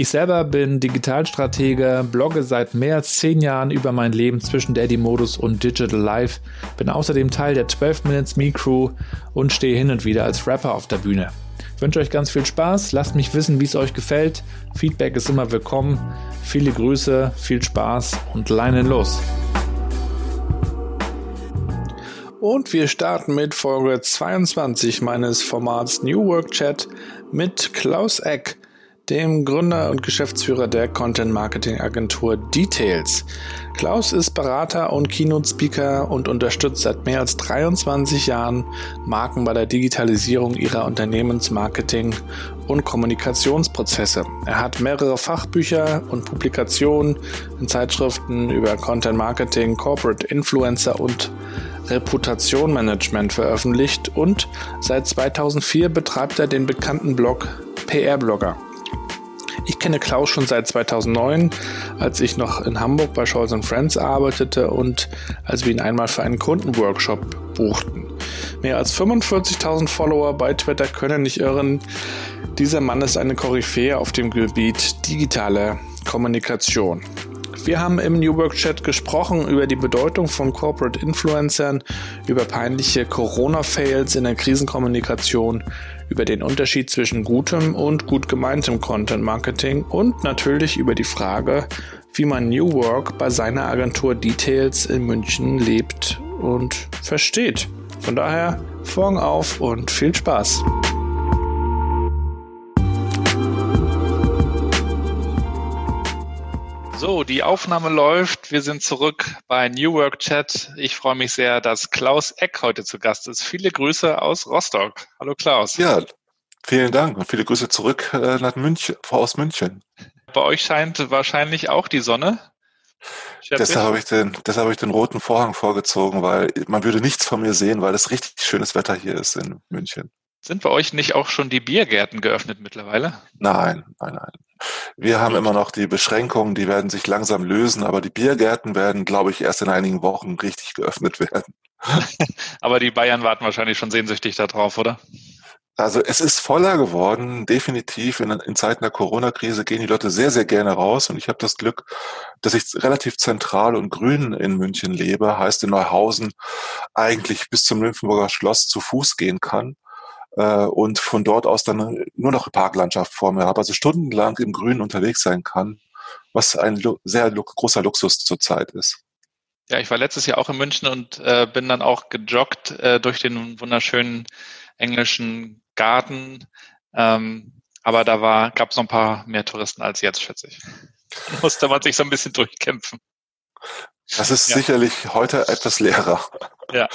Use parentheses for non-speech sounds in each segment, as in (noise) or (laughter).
Ich selber bin Digitalstratege, blogge seit mehr als zehn Jahren über mein Leben zwischen Daddy-Modus und Digital Life, bin außerdem Teil der 12 Minutes Me Crew und stehe hin und wieder als Rapper auf der Bühne. Ich wünsche euch ganz viel Spaß, lasst mich wissen, wie es euch gefällt. Feedback ist immer willkommen. Viele Grüße, viel Spaß und leinen los. Und wir starten mit Folge 22 meines Formats New Work Chat mit Klaus Eck dem Gründer und Geschäftsführer der Content Marketing Agentur Details. Klaus ist Berater und Keynote Speaker und unterstützt seit mehr als 23 Jahren Marken bei der Digitalisierung ihrer Unternehmensmarketing und Kommunikationsprozesse. Er hat mehrere Fachbücher und Publikationen in Zeitschriften über Content Marketing, Corporate Influencer und Reputation veröffentlicht und seit 2004 betreibt er den bekannten Blog PR Blogger. Ich kenne Klaus schon seit 2009, als ich noch in Hamburg bei Scholz Friends arbeitete und als wir ihn einmal für einen Kundenworkshop buchten. Mehr als 45.000 Follower bei Twitter können nicht irren. Dieser Mann ist eine Koryphäe auf dem Gebiet digitale Kommunikation. Wir haben im New Work Chat gesprochen über die Bedeutung von Corporate Influencern, über peinliche Corona-Fails in der Krisenkommunikation, über den Unterschied zwischen gutem und gut gemeintem Content Marketing und natürlich über die Frage, wie man New Work bei seiner Agentur Details in München lebt und versteht. Von daher, Vorhang auf und viel Spaß! So, die Aufnahme läuft. Wir sind zurück bei New Work Chat. Ich freue mich sehr, dass Klaus Eck heute zu Gast ist. Viele Grüße aus Rostock. Hallo Klaus. Ja, vielen Dank und viele Grüße zurück äh, nach München, aus München. Bei euch scheint wahrscheinlich auch die Sonne. Deshalb habe ich, den, deshalb habe ich den roten Vorhang vorgezogen, weil man würde nichts von mir sehen, weil es richtig schönes Wetter hier ist in München. Sind bei euch nicht auch schon die Biergärten geöffnet mittlerweile? Nein, nein, nein. Wir haben immer noch die Beschränkungen, die werden sich langsam lösen, aber die Biergärten werden, glaube ich, erst in einigen Wochen richtig geöffnet werden. (laughs) aber die Bayern warten wahrscheinlich schon sehnsüchtig darauf, oder? Also es ist voller geworden, definitiv. In, in Zeiten der Corona-Krise gehen die Leute sehr, sehr gerne raus. Und ich habe das Glück, dass ich relativ zentral und grün in München lebe, heißt in Neuhausen eigentlich bis zum Nymphenburger Schloss zu Fuß gehen kann äh, und von dort aus dann nur noch Parklandschaft vor mir habe, also stundenlang im Grün unterwegs sein kann, was ein sehr großer Luxus zurzeit ist. Ja, ich war letztes Jahr auch in München und äh, bin dann auch gejoggt äh, durch den wunderschönen englischen Garten. Ähm, aber da gab es noch ein paar mehr Touristen als jetzt, schätze ich. Da musste man sich so ein bisschen durchkämpfen. Das ist ja. sicherlich heute etwas leerer. Ja.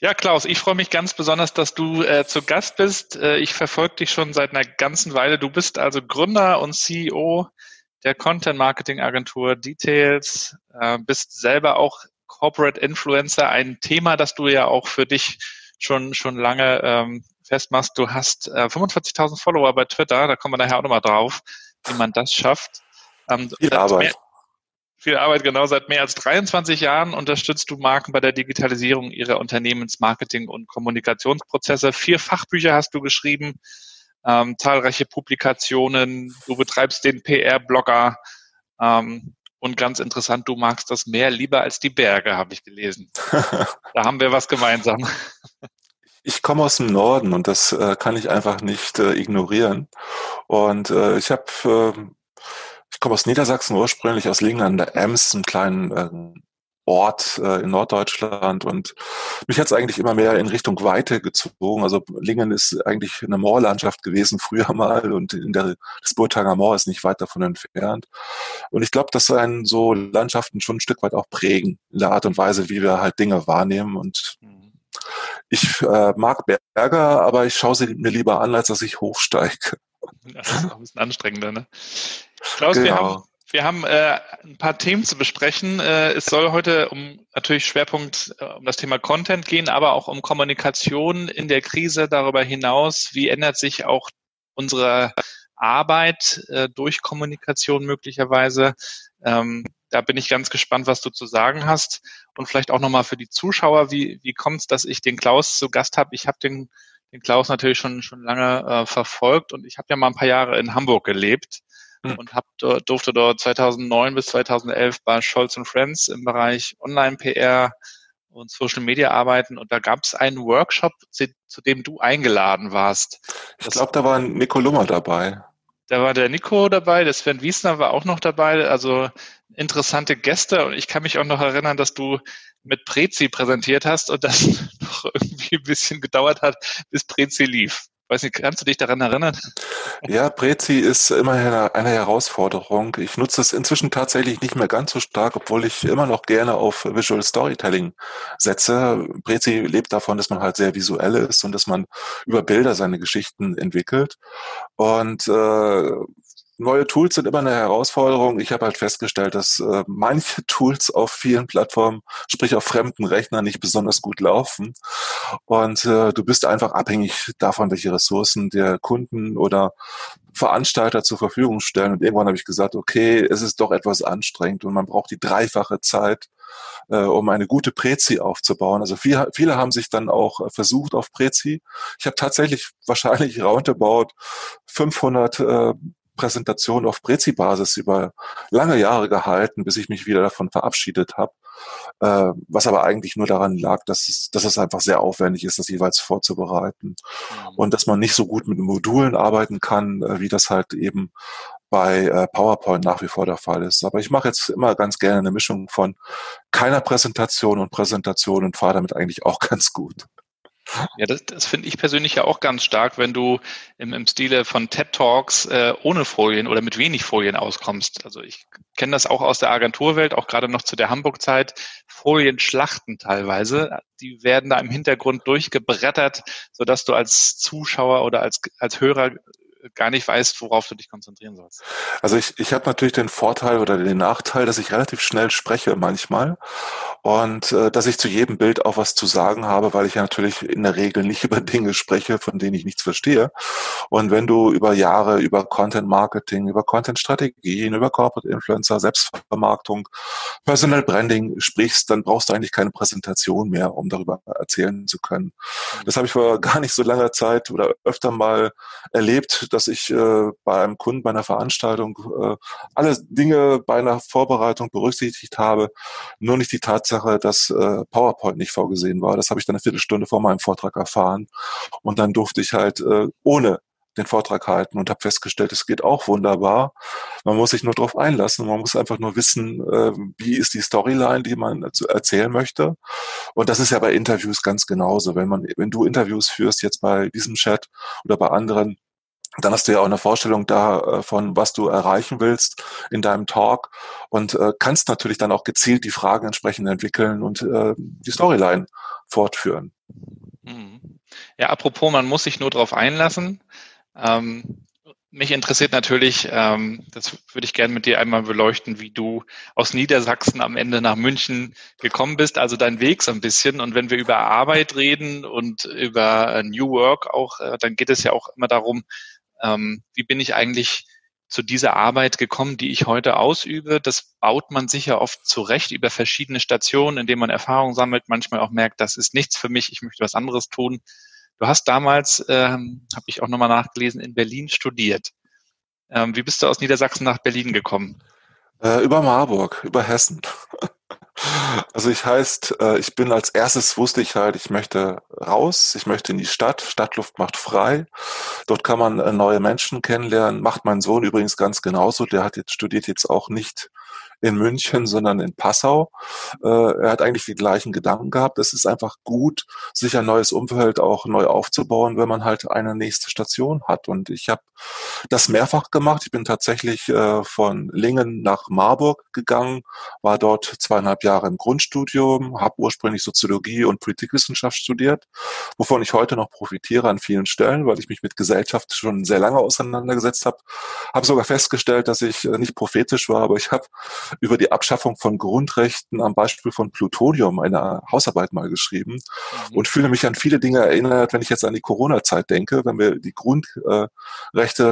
Ja, Klaus, ich freue mich ganz besonders, dass du äh, zu Gast bist. Äh, ich verfolge dich schon seit einer ganzen Weile. Du bist also Gründer und CEO der Content Marketing Agentur Details, äh, bist selber auch Corporate Influencer, ein Thema, das du ja auch für dich schon schon lange ähm, festmachst. Du hast äh, 45.000 Follower bei Twitter, da kommen wir nachher auch nochmal drauf, wie man das schafft. Ähm, Viel Arbeit. Mehr, viel Arbeit, genau. Seit mehr als 23 Jahren unterstützt du Marken bei der Digitalisierung ihrer Unternehmensmarketing- und Kommunikationsprozesse. Vier Fachbücher hast du geschrieben, ähm, zahlreiche Publikationen. Du betreibst den PR-Blogger ähm, Und ganz interessant, du magst das Meer lieber als die Berge, habe ich gelesen. (laughs) da haben wir was gemeinsam. Ich komme aus dem Norden und das äh, kann ich einfach nicht äh, ignorieren. Und äh, ich habe, ähm, ich komme aus Niedersachsen ursprünglich, aus Lingen an der Ems, einem kleinen ähm, Ort äh, in Norddeutschland und mich hat es eigentlich immer mehr in Richtung Weite gezogen. Also Lingen ist eigentlich eine Moorlandschaft gewesen früher (laughs) mal und in der, das Burtanger Moor ist nicht weit davon entfernt. Und ich glaube, dass einen so Landschaften schon ein Stück weit auch prägen in der Art und Weise, wie wir halt Dinge wahrnehmen. Und mhm. ich äh, mag Berge, aber ich schaue sie mir lieber an, als dass ich hochsteige. (laughs) Das ist auch ein bisschen anstrengender, ne? Klaus, genau. wir haben wir haben äh, ein paar Themen zu besprechen. Äh, es soll heute um natürlich Schwerpunkt äh, um das Thema Content gehen, aber auch um Kommunikation in der Krise darüber hinaus. Wie ändert sich auch unsere Arbeit äh, durch Kommunikation möglicherweise? Ähm, da bin ich ganz gespannt, was du zu sagen hast. Und vielleicht auch nochmal für die Zuschauer, wie, wie kommt es, dass ich den Klaus zu Gast habe? Ich habe den, den Klaus natürlich schon, schon lange äh, verfolgt und ich habe ja mal ein paar Jahre in Hamburg gelebt mhm. und hab, durfte dort 2009 bis 2011 bei Scholz Friends im Bereich Online-PR und Social Media arbeiten und da gab es einen Workshop, zu, zu, dem du eingeladen warst. Ich glaube, da war Nico Lummer dabei. Da war der Nico dabei, der Sven Wiesner war auch noch dabei, also interessante Gäste und ich kann mich auch noch erinnern, dass du mit Prezi präsentiert hast und das (laughs) noch irgendwie ein bisschen gedauert hat, bis Prezi lief. Weiß nicht, kannst du dich daran erinnern? Ja, Prezi ist immerhin eine Herausforderung. Ich nutze es inzwischen tatsächlich nicht mehr ganz so stark, obwohl ich immer noch gerne auf Visual Storytelling setze. Prezi lebt davon, dass man halt sehr visuell ist und dass man über Bilder seine Geschichten entwickelt. Und äh, neue Tools sind immer eine Herausforderung. Ich habe halt festgestellt, dass äh, manche (laughs) Tools auf vielen Plattformen, sprich auf fremden Rechnern, nicht besonders gut laufen. Und äh, du bist einfach abhängig davon, welche Ressourcen der Kunden oder Veranstalter zur Verfügung stellen. Und irgendwann habe ich gesagt, okay, es ist doch etwas anstrengend und man braucht die dreifache Zeit, äh, um eine gute Prezi aufzubauen. Also viele, viele haben sich dann auch äh, versucht auf Prezi. Ich habe tatsächlich (laughs) wahrscheinlich roundabout 500 äh, Präsentation auf Prezi-Basis über lange Jahre gehalten, bis ich mich wieder davon verabschiedet habe. Äh, was aber eigentlich nur daran lag, dass es, dass es einfach sehr aufwendig ist, das jeweils vorzubereiten. Mhm. Und dass man nicht so gut mit Modulen arbeiten kann, äh, wie das halt eben bei äh, PowerPoint nach wie vor der Fall ist. Aber ich mache jetzt immer ganz gerne eine Mischung von keiner Präsentation und Präsentation und fahre damit eigentlich auch (laughs) ganz gut. Ja, das, das finde ich persönlich ja auch ganz stark, wenn du im, im Stile von TED Talks äh, ohne Folien oder mit wenig Folien auskommst. Also ich kenne das auch aus der Agenturwelt, auch gerade noch zu der Hamburg-Zeit. Folien schlachten teilweise. Die werden da im Hintergrund durchgebrettert, sodass du als Zuschauer oder als, als Hörer gar nicht weißt, worauf du dich konzentrieren sollst. Also ich, ich habe natürlich den Vorteil oder den Nachteil, dass ich relativ schnell spreche manchmal und äh, dass ich zu jedem Bild auch was zu sagen habe, weil ich ja natürlich in der Regel nicht (laughs) über Dinge spreche, von denen ich nichts verstehe. Und wenn du über Jahre über Content Marketing, über Content Strategien, über Corporate Influencer, Selbstvermarktung, Personal Branding sprichst, dann brauchst du eigentlich keine Präsentation mehr, um darüber erzählen zu können. Das habe ich vor gar nicht so langer Zeit oder öfter mal erlebt, dass ich äh, bei einem Kunden bei einer Veranstaltung äh, alle Dinge bei einer Vorbereitung berücksichtigt habe, nur nicht die Tatsache, dass äh, PowerPoint nicht vorgesehen war. Das habe ich dann eine Viertelstunde vor meinem Vortrag erfahren. Und dann durfte ich halt äh, ohne den Vortrag halten und habe festgestellt, es geht auch wunderbar. Man muss sich nur darauf einlassen. Man muss einfach nur wissen, äh, wie ist die Storyline, die man erzählen möchte. Und das ist ja bei Interviews ganz genauso. Wenn man, wenn du Interviews führst, jetzt bei diesem Chat oder bei anderen, dann hast du ja auch eine Vorstellung davon, äh, was du erreichen willst in deinem Talk und äh, kannst natürlich dann auch gezielt die Fragen entsprechend entwickeln und äh, die Storyline fortführen. Mhm. Ja, apropos, man muss sich nur darauf einlassen. Ähm, mich interessiert natürlich, ähm, das würde ich gerne mit dir einmal beleuchten, wie du aus Niedersachsen am Ende nach München gekommen bist, also dein Weg so ein bisschen. Und wenn wir über Arbeit reden und über äh, New Work auch, äh, dann geht es ja auch immer darum, ähm, wie bin ich eigentlich zu dieser Arbeit gekommen, die ich heute ausübe. Das baut man sicher oft zurecht über verschiedene Stationen, indem man Erfahrung sammelt, manchmal auch merkt, das ist nichts für mich, ich möchte was anderes tun. Du hast damals, ähm, habe ich auch nochmal nachgelesen, in Berlin studiert. Ähm, wie bist du aus Niedersachsen nach Berlin gekommen? Äh, über Marburg, über Hessen. (laughs) Also ich heißt, äh, ich bin als erstes wusste ich halt, ich möchte raus, ich möchte in die Stadt. Stadtluft macht frei. Dort kann man äh, neue Menschen kennenlernen. Macht mein Sohn übrigens ganz genauso. Der hat jetzt studiert jetzt auch nicht in München, sondern in Passau. Äh, er hat eigentlich die gleichen Gedanken gehabt. Es ist einfach gut, sich ein neues Umfeld auch neu aufzubauen, wenn man halt eine nächste Station hat. Und ich habe das mehrfach gemacht. Ich bin tatsächlich äh, von Lingen nach Marburg gegangen, war dort zweieinhalb Jahre im Grundstudium, habe ursprünglich Soziologie und Politikwissenschaft studiert, wovon ich heute noch profitiere an vielen Stellen, weil ich mich mit Gesellschaft schon sehr lange auseinandergesetzt habe. Habe sogar festgestellt, dass ich äh, nicht prophetisch war, aber ich habe über die Abschaffung von Grundrechten am Beispiel von Plutonium eine Hausarbeit mal geschrieben mhm. und fühle mich an viele Dinge erinnert, wenn ich jetzt an die Corona-Zeit denke, wenn wir die Grundrechte,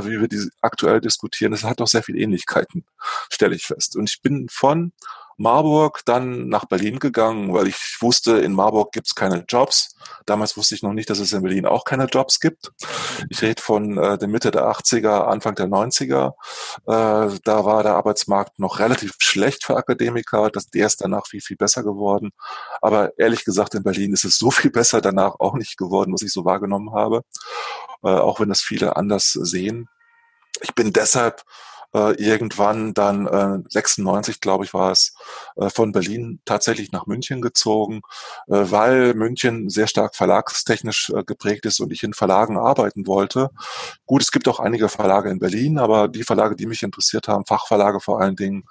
wie wir die aktuell diskutieren, das hat doch sehr viele Ähnlichkeiten, stelle ich fest. Und ich bin von Marburg dann nach Berlin gegangen, weil ich wusste, in Marburg gibt es keine Jobs. Damals wusste ich noch nicht, dass es in Berlin auch keine Jobs gibt. Ich rede von äh, der Mitte der 80er, Anfang der 90er. Äh, da war der Arbeitsmarkt noch relativ schlecht für Akademiker. Das, der ist danach viel, viel besser geworden. Aber ehrlich gesagt, in Berlin ist es so viel besser danach auch nicht geworden, was ich so wahrgenommen habe. Äh, auch wenn das viele anders sehen. Ich bin deshalb äh, irgendwann dann äh, 96, glaube ich, war es, äh, von Berlin tatsächlich nach München gezogen, äh, weil München sehr stark verlagstechnisch äh, geprägt ist und ich in Verlagen arbeiten wollte. Gut, es gibt auch einige Verlage in Berlin, aber die Verlage, die mich interessiert haben, Fachverlage vor allen Dingen,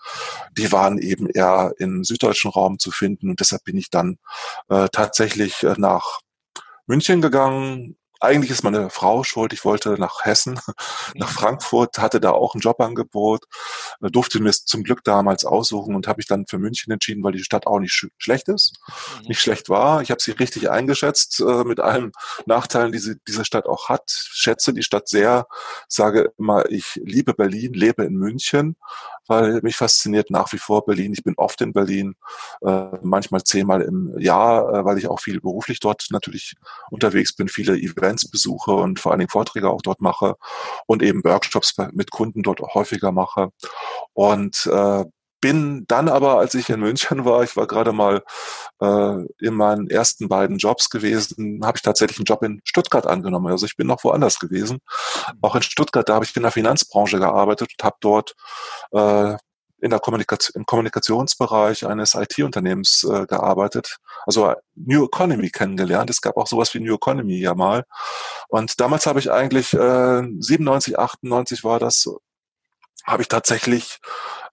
die waren eben eher im süddeutschen Raum zu finden und deshalb bin ich dann äh, tatsächlich äh, nach München gegangen, eigentlich ist meine Frau schuld. Ich wollte nach Hessen, (laughs) nach. Frankfurt, hatte da auch ein Jobangebot, äh, durfte mir es zum Glück damals aussuchen und habe mich dann für München entschieden, weil die Stadt auch nicht sch schlecht ist, mhm. nicht schlecht war. Ich habe sie richtig eingeschätzt äh, mit allen Nachteilen, die sie, diese Stadt auch hat. Schätze die Stadt sehr, sage immer, ich liebe Berlin, lebe in München, weil mich fasziniert nach wie vor Berlin. Ich bin oft in Berlin, äh, manchmal zehnmal im Jahr, äh, weil ich auch viel beruflich dort natürlich unterwegs bin, viele Events besuche und vor allen Dingen Vorträge auch dort mache und eben Workshops mit Kunden dort häufiger mache. Und äh, bin dann aber, als ich in München war, ich war gerade mal äh, in meinen ersten beiden Jobs gewesen, habe ich tatsächlich einen Job in Stuttgart angenommen. Also ich bin noch woanders gewesen. Auch in Stuttgart, da habe ich in der Finanzbranche gearbeitet und habe dort äh, in der Kommunikation, im Kommunikationsbereich eines IT-Unternehmens äh, gearbeitet, also New Economy kennengelernt. Es gab auch sowas wie New Economy ja mal. Und damals habe ich eigentlich, äh, 97, 98 war das, habe ich tatsächlich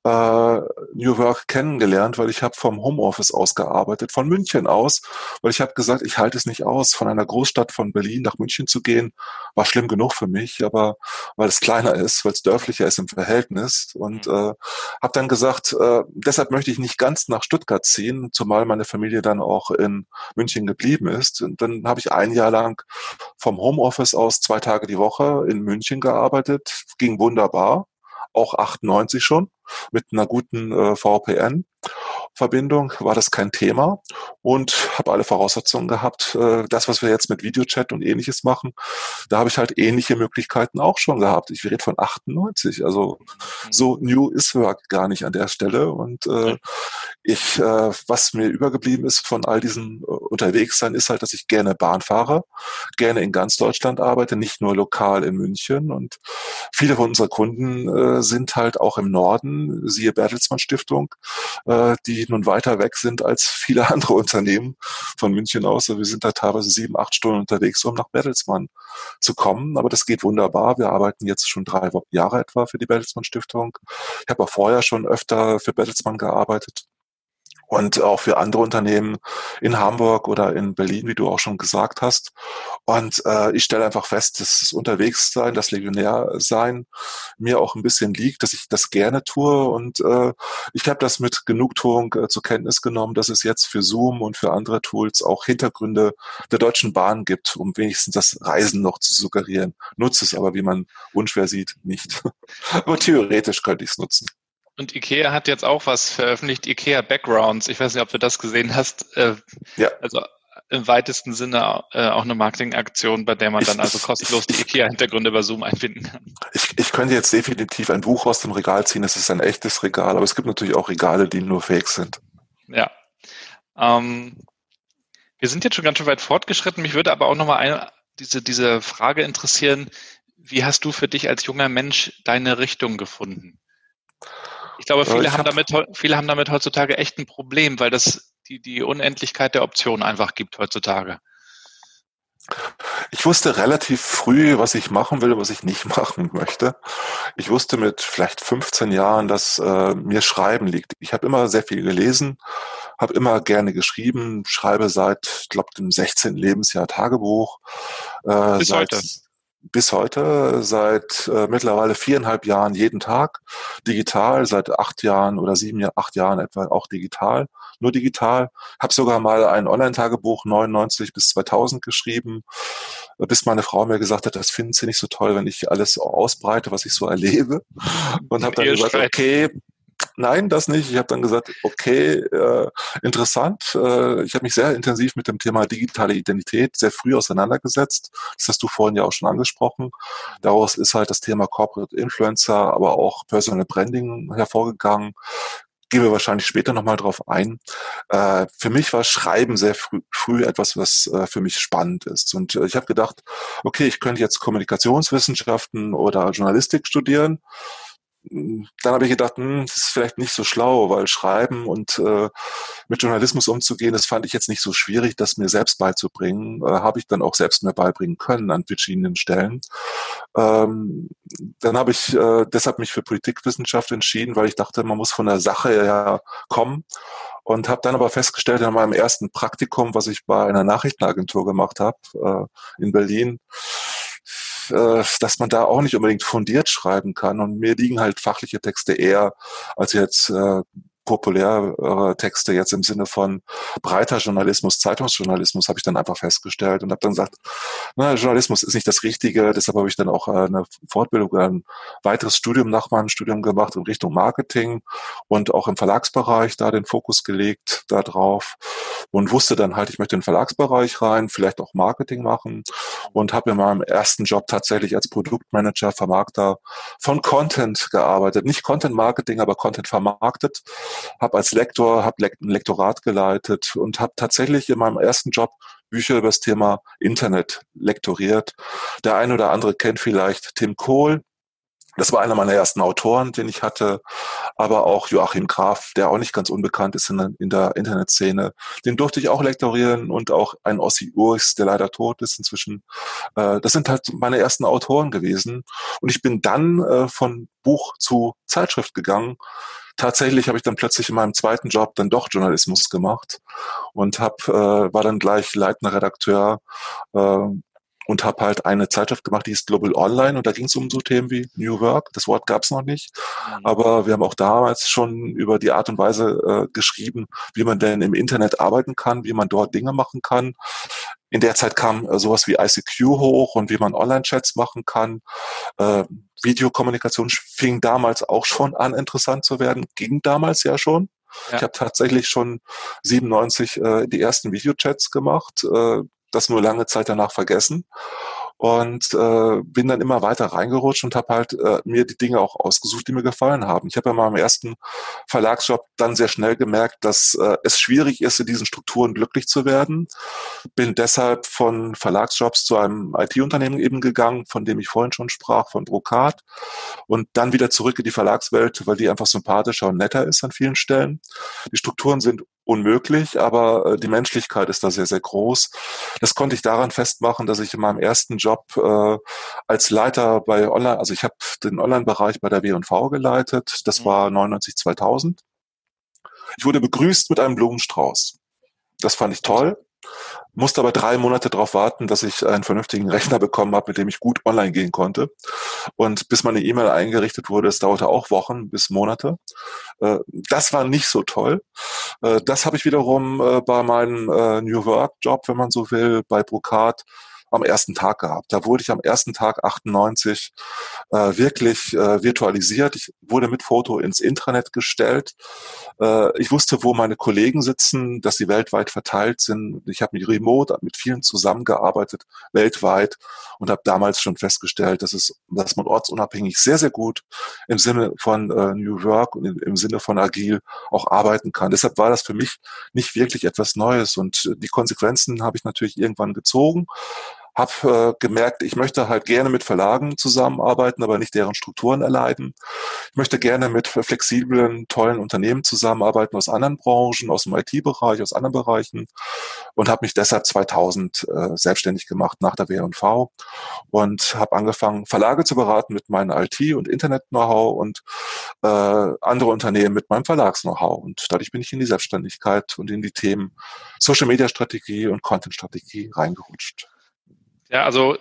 äh, New Work kennengelernt, weil ich habe vom Homeoffice aus gearbeitet, von München aus, weil ich habe gesagt, ich halte es nicht aus, von einer Großstadt von Berlin nach München zu gehen, war schlimm genug für mich, aber weil es kleiner ist, weil es dörflicher ist im Verhältnis. Und mhm. äh, habe dann gesagt, äh, deshalb möchte ich nicht ganz nach Stuttgart ziehen, zumal meine Familie dann auch in München geblieben ist. Und dann habe ich ein Jahr lang vom Homeoffice aus zwei Tage die Woche in München gearbeitet, ging wunderbar auch 98 schon mit einer guten äh, VPN. Verbindung war das kein Thema und habe alle Voraussetzungen gehabt. Äh, das, was wir jetzt mit Videochat und ähnliches machen, da habe ich halt ähnliche Möglichkeiten auch schon gehabt. Ich rede von 98. Also mhm. so new ist Work gar nicht an der Stelle. Und äh, ich, äh, was mir übergeblieben ist von all diesen äh, Unterwegssein, ist halt, dass ich gerne Bahn fahre, gerne in ganz Deutschland arbeite, nicht nur lokal in München. Und viele von unseren Kunden äh, sind halt auch im Norden, siehe Bertelsmann Stiftung, äh, die nun weiter weg sind als viele (laughs) andere Unternehmen von München aus. Also wir sind da teilweise sieben, acht Stunden unterwegs, um nach Bertelsmann zu kommen. Aber das geht wunderbar. Wir arbeiten jetzt schon drei Jahre etwa für die Bertelsmann Stiftung. Ich habe auch vorher schon öfter für Bertelsmann gearbeitet und auch für andere Unternehmen in Hamburg oder in Berlin, wie du auch schon gesagt hast. Und äh, ich stelle einfach fest, dass das Unterwegssein, das Legionärsein mir auch ein bisschen liegt, dass ich das gerne tue. Und äh, ich habe das mit Genugtuung äh, zur Kenntnis genommen, dass es jetzt für Zoom und für andere Tools auch Hintergründe der Deutschen Bahn gibt, um wenigstens das Reisen noch zu suggerieren. Nutze es aber, wie man unschwer sieht, nicht. (laughs) aber theoretisch könnte ich es nutzen. Und IKEA hat jetzt auch was veröffentlicht, IKEA Backgrounds. Ich weiß nicht, ob du das gesehen hast. Äh, ja. Also im weitesten Sinne äh, auch eine Marketingaktion, bei der man dann also kostenlos die IKEA-Hintergründe bei Zoom einbinden kann. Ich, ich könnte jetzt definitiv ein Buch aus dem Regal ziehen, es ist ein echtes Regal, aber es gibt natürlich auch Regale, die nur fake sind. Ja. Ähm, wir sind jetzt schon ganz schön weit fortgeschritten. Mich würde aber auch nochmal eine, diese, diese Frage interessieren, wie hast du für dich als junger Mensch deine Richtung gefunden? Ich glaube, viele, ich haben hab, damit, viele haben damit heutzutage echt ein Problem, weil das die, die Unendlichkeit der Optionen einfach gibt heutzutage. Ich wusste relativ früh, was ich machen will was ich nicht (laughs) machen möchte. Ich wusste mit vielleicht 15 Jahren, dass äh, mir Schreiben liegt. Ich habe immer sehr viel gelesen, habe immer gerne geschrieben, schreibe seit, ich glaube, dem 16. Lebensjahr Tagebuch. Äh, Bis seit, heute bis heute seit äh, mittlerweile viereinhalb Jahren jeden Tag digital, seit acht Jahren oder sieben, acht Jahren etwa auch digital, nur digital. Habe sogar mal ein Online-Tagebuch 99 bis 2000 geschrieben, bis meine Frau mir gesagt hat, das finden sie nicht so toll, wenn ich alles ausbreite, was ich so erlebe. (laughs) Und habe dann gesagt, okay, nein, das nicht. Ich habe dann gesagt, okay, äh, interessant. Äh, ich habe mich sehr intensiv mit dem Thema digitale Identität sehr früh auseinandergesetzt. Das hast du vorhin ja auch schon angesprochen. Daraus ist halt das Thema Corporate Influencer, aber auch Personal Branding hervorgegangen gehen wir wahrscheinlich später nochmal drauf ein. Äh, für mich war Schreiben sehr früh, früh etwas, was äh, für mich spannend ist. Und äh, ich habe gedacht, okay, ich könnte jetzt Kommunikationswissenschaften oder Journalistik studieren dann habe ich gedacht, hm, das ist vielleicht nicht so schlau, weil Schreiben und äh, mit Journalismus umzugehen, das fand ich jetzt nicht so schwierig, das mir selbst beizubringen. Äh, habe ich dann auch selbst mir beibringen können an verschiedenen Stellen. Ähm, dann habe ich äh, deshalb mich für Politikwissenschaft entschieden, weil ich dachte, man muss von der Sache her kommen und habe dann aber festgestellt in meinem ersten Praktikum, was ich bei einer Nachrichtenagentur gemacht habe äh, in Berlin, äh, dass man da auch nicht unbedingt fundiert schreiben kann. Und mir liegen halt fachliche Texte eher als jetzt äh, populärere Texte jetzt im Sinne von breiter Journalismus, Zeitungsjournalismus, habe ich dann einfach festgestellt und habe dann gesagt, na, Journalismus ist nicht das Richtige. Deshalb habe ich dann auch äh, eine Fortbildung, ein weiteres Studium nach meinem Studium gemacht in Richtung Marketing und auch im Verlagsbereich da den Fokus gelegt darauf und wusste dann halt, ich möchte in den Verlagsbereich rein, vielleicht auch Marketing machen und habe in meinem ersten Job tatsächlich als Produktmanager, Vermarkter von Content gearbeitet. Nicht Content Marketing, aber Content vermarktet habe als Lektor, habe ein Lektorat geleitet und habe tatsächlich in meinem ersten Job Bücher über das Thema Internet lektoriert. Der eine oder andere kennt vielleicht Tim Kohl, das war einer meiner ersten Autoren, den ich hatte, aber auch Joachim Graf, der auch nicht ganz unbekannt ist in der, in der Internetszene. Den durfte ich auch lektorieren und auch ein Ossi Urs, der leider tot ist inzwischen. Äh, das sind halt meine ersten Autoren gewesen. Und ich bin dann äh, von Buch zu Zeitschrift gegangen. Tatsächlich habe ich dann plötzlich in meinem zweiten Job dann doch Journalismus gemacht und hab, äh, war dann gleich leitender Redakteur äh, und habe halt eine Zeitschrift gemacht, die ist Global Online und da ging es um so Themen wie New Work. Das Wort gab es noch nicht, mhm. aber wir haben auch damals schon über die Art und Weise äh, geschrieben, wie man denn im Internet arbeiten kann, wie man dort Dinge machen kann. In der Zeit kam äh, sowas wie ICQ hoch und wie man Online-Chats machen kann. Äh, Videokommunikation fing damals auch schon an, interessant zu werden, ging damals ja schon. Ja. Ich habe tatsächlich schon 97 äh, die ersten Videochats gemacht. Äh, das nur lange Zeit danach vergessen und äh, bin dann immer weiter reingerutscht und habe halt äh, mir die Dinge auch ausgesucht, die mir gefallen haben. Ich habe ja mal im ersten Verlagsjob dann sehr schnell gemerkt, dass äh, es schwierig ist, in diesen Strukturen glücklich zu werden. Bin deshalb von Verlagsjobs zu einem IT-Unternehmen eben gegangen, von dem ich vorhin schon sprach, von Brokat und dann wieder zurück in die Verlagswelt, weil die einfach sympathischer und netter ist an vielen Stellen. Die Strukturen sind unmöglich, aber äh, die Menschlichkeit ist da sehr, sehr groß. Das konnte ich daran festmachen, dass ich in meinem ersten Job äh, als Leiter bei Online, also ich habe den Online-Bereich bei der W&V geleitet, das mhm. war 99 2000. Ich wurde begrüßt mit einem Blumenstrauß. Das fand ich toll musste aber drei Monate darauf warten, dass ich einen vernünftigen Rechner bekommen habe, mit dem ich gut online gehen konnte. Und bis meine E-Mail eingerichtet wurde, es dauerte auch Wochen bis Monate. Äh, das war nicht so toll. Äh, das habe ich wiederum äh, bei meinem New Work Job, wenn man so will, bei Brokat am ersten Tag gehabt. Da wurde ich am ersten Tag 98 äh, wirklich äh, virtualisiert. Ich wurde mit Foto ins Intranet gestellt. Äh, ich wusste, wo meine Kollegen sitzen, dass sie weltweit verteilt sind. Ich habe mich remote mit vielen zusammengearbeitet, weltweit, und habe damals schon festgestellt, dass es, dass man ortsunabhängig sehr, sehr gut im Sinne von äh, New Work und im Sinne von agil auch arbeiten kann. Deshalb war das für mich nicht wirklich etwas Neues und die Konsequenzen habe ich natürlich irgendwann gezogen habe äh, gemerkt, ich möchte halt gerne mit Verlagen zusammenarbeiten, aber nicht deren Strukturen erleiden. Ich möchte gerne mit flexiblen, tollen Unternehmen zusammenarbeiten aus anderen Branchen, aus dem IT-Bereich, aus anderen Bereichen und habe mich deshalb 2000 äh, selbstständig gemacht nach der W&V und habe angefangen, Verlage zu beraten mit meinem IT- und Internet-Know-how und äh, andere Unternehmen mit meinem Verlags-Know-how. Und dadurch bin ich in die Selbstständigkeit und in die Themen Social-Media-Strategie und Content-Strategie reingerutscht. Ja, also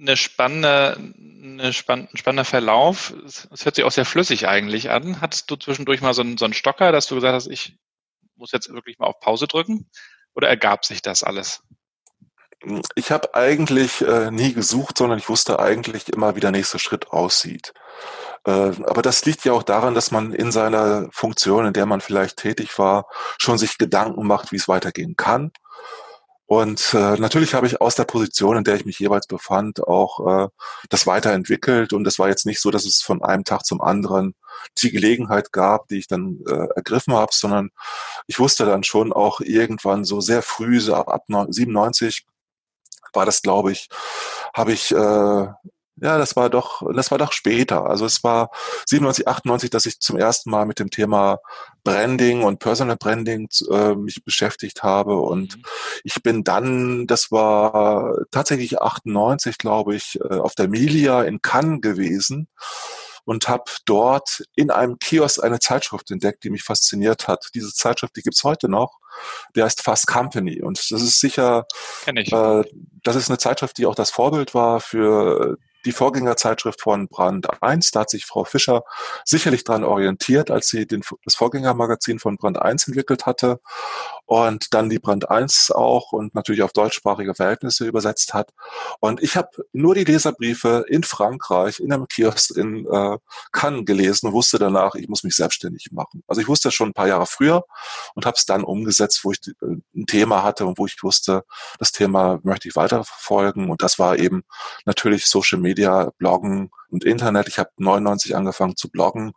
eine spannende, eine spann, ein spannender Verlauf. Es hört sich auch sehr flüssig eigentlich an. Hattest du zwischendurch mal so einen, so einen Stocker, dass du gesagt hast, ich muss jetzt wirklich mal auf Pause drücken? Oder ergab sich das alles? Ich habe eigentlich äh, nie gesucht, sondern ich wusste eigentlich immer, wie der nächste Schritt aussieht. Äh, aber das liegt ja auch daran, dass man in seiner Funktion, in der man vielleicht tätig war, schon sich Gedanken macht, wie es weitergehen kann und äh, natürlich habe ich aus der Position, in der ich mich jeweils befand, auch äh, das weiterentwickelt. Und es war jetzt nicht so, dass es von einem Tag zum anderen die Gelegenheit gab, die ich dann äh, ergriffen habe, sondern ich wusste dann schon auch irgendwann so sehr früh, so ab, ab 97 war das, glaube ich, habe ich äh, ja, das war doch, das war doch später. Also es war 97, 98, dass ich zum ersten Mal mit dem Thema Branding und Personal Branding äh, mich beschäftigt habe. Und mhm. ich bin dann, das war tatsächlich 98, glaube ich, äh, auf der Milia in Cannes gewesen und habe dort in einem Kiosk eine Zeitschrift entdeckt, die mich fasziniert hat. Diese Zeitschrift, die gibt's heute noch. Der heißt Fast Company und das ist sicher, äh, das ist eine Zeitschrift, die auch das Vorbild war für die Vorgängerzeitschrift von Brand 1. Da hat sich Frau Fischer sicherlich dran orientiert, als sie den, das Vorgängermagazin von Brand 1 entwickelt hatte und dann die Brand 1 auch und natürlich auf deutschsprachige Verhältnisse übersetzt hat. Und ich habe nur die Leserbriefe in Frankreich in einem Kiosk in äh, Cannes gelesen und wusste danach, ich muss mich selbstständig machen. Also ich wusste schon ein paar Jahre früher und habe es dann umgesetzt, wo ich äh, ein Thema hatte und wo ich wusste, das Thema möchte ich weiterverfolgen. Und das war eben natürlich Social Media, Bloggen, und Internet. Ich habe 99 angefangen zu bloggen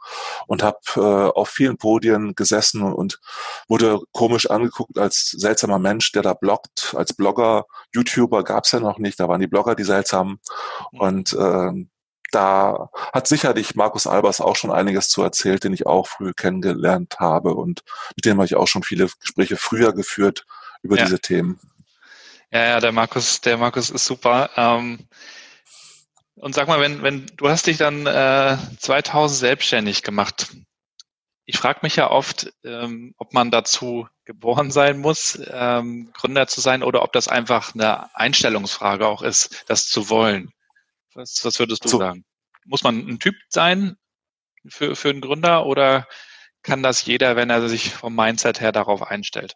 und habe äh, auf vielen Podien gesessen und wurde komisch angeguckt als seltsamer Mensch, der da bloggt. Als Blogger, YouTuber gab es ja noch nicht, da waren die Blogger die seltsamen. Und äh, da hat sicherlich Markus Albers auch schon einiges zu erzählt, den ich auch früh kennengelernt habe und mit dem habe ich auch schon viele Gespräche früher geführt über ja. diese Themen. Ja, ja, der Markus, der Markus ist super. Ähm, und sag mal, wenn, wenn du hast dich dann äh, 2000 selbstständig gemacht. Ich frage mich ja oft, ähm, ob man dazu geboren sein muss, ähm, Gründer zu sein, oder ob das einfach eine Einstellungsfrage auch ist, das zu wollen. Was, was würdest du so. sagen? Muss man ein Typ sein für, für einen Gründer oder kann das jeder, wenn er sich vom Mindset her darauf einstellt?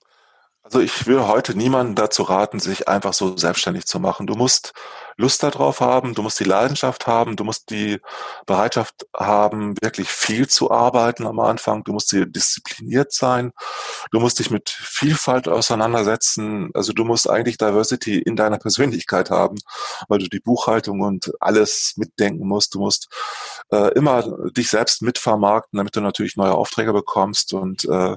Also ich will heute niemanden dazu raten, sich einfach so selbstständig zu machen. Du musst Lust darauf haben, du musst die Leidenschaft haben, du musst die Bereitschaft haben, wirklich viel zu arbeiten am Anfang, du musst diszipliniert sein, du musst dich mit Vielfalt auseinandersetzen, also du musst eigentlich Diversity in deiner Persönlichkeit haben, weil du die Buchhaltung und alles mitdenken musst, du musst äh, immer dich selbst mitvermarkten, damit du natürlich neue Aufträge bekommst und äh,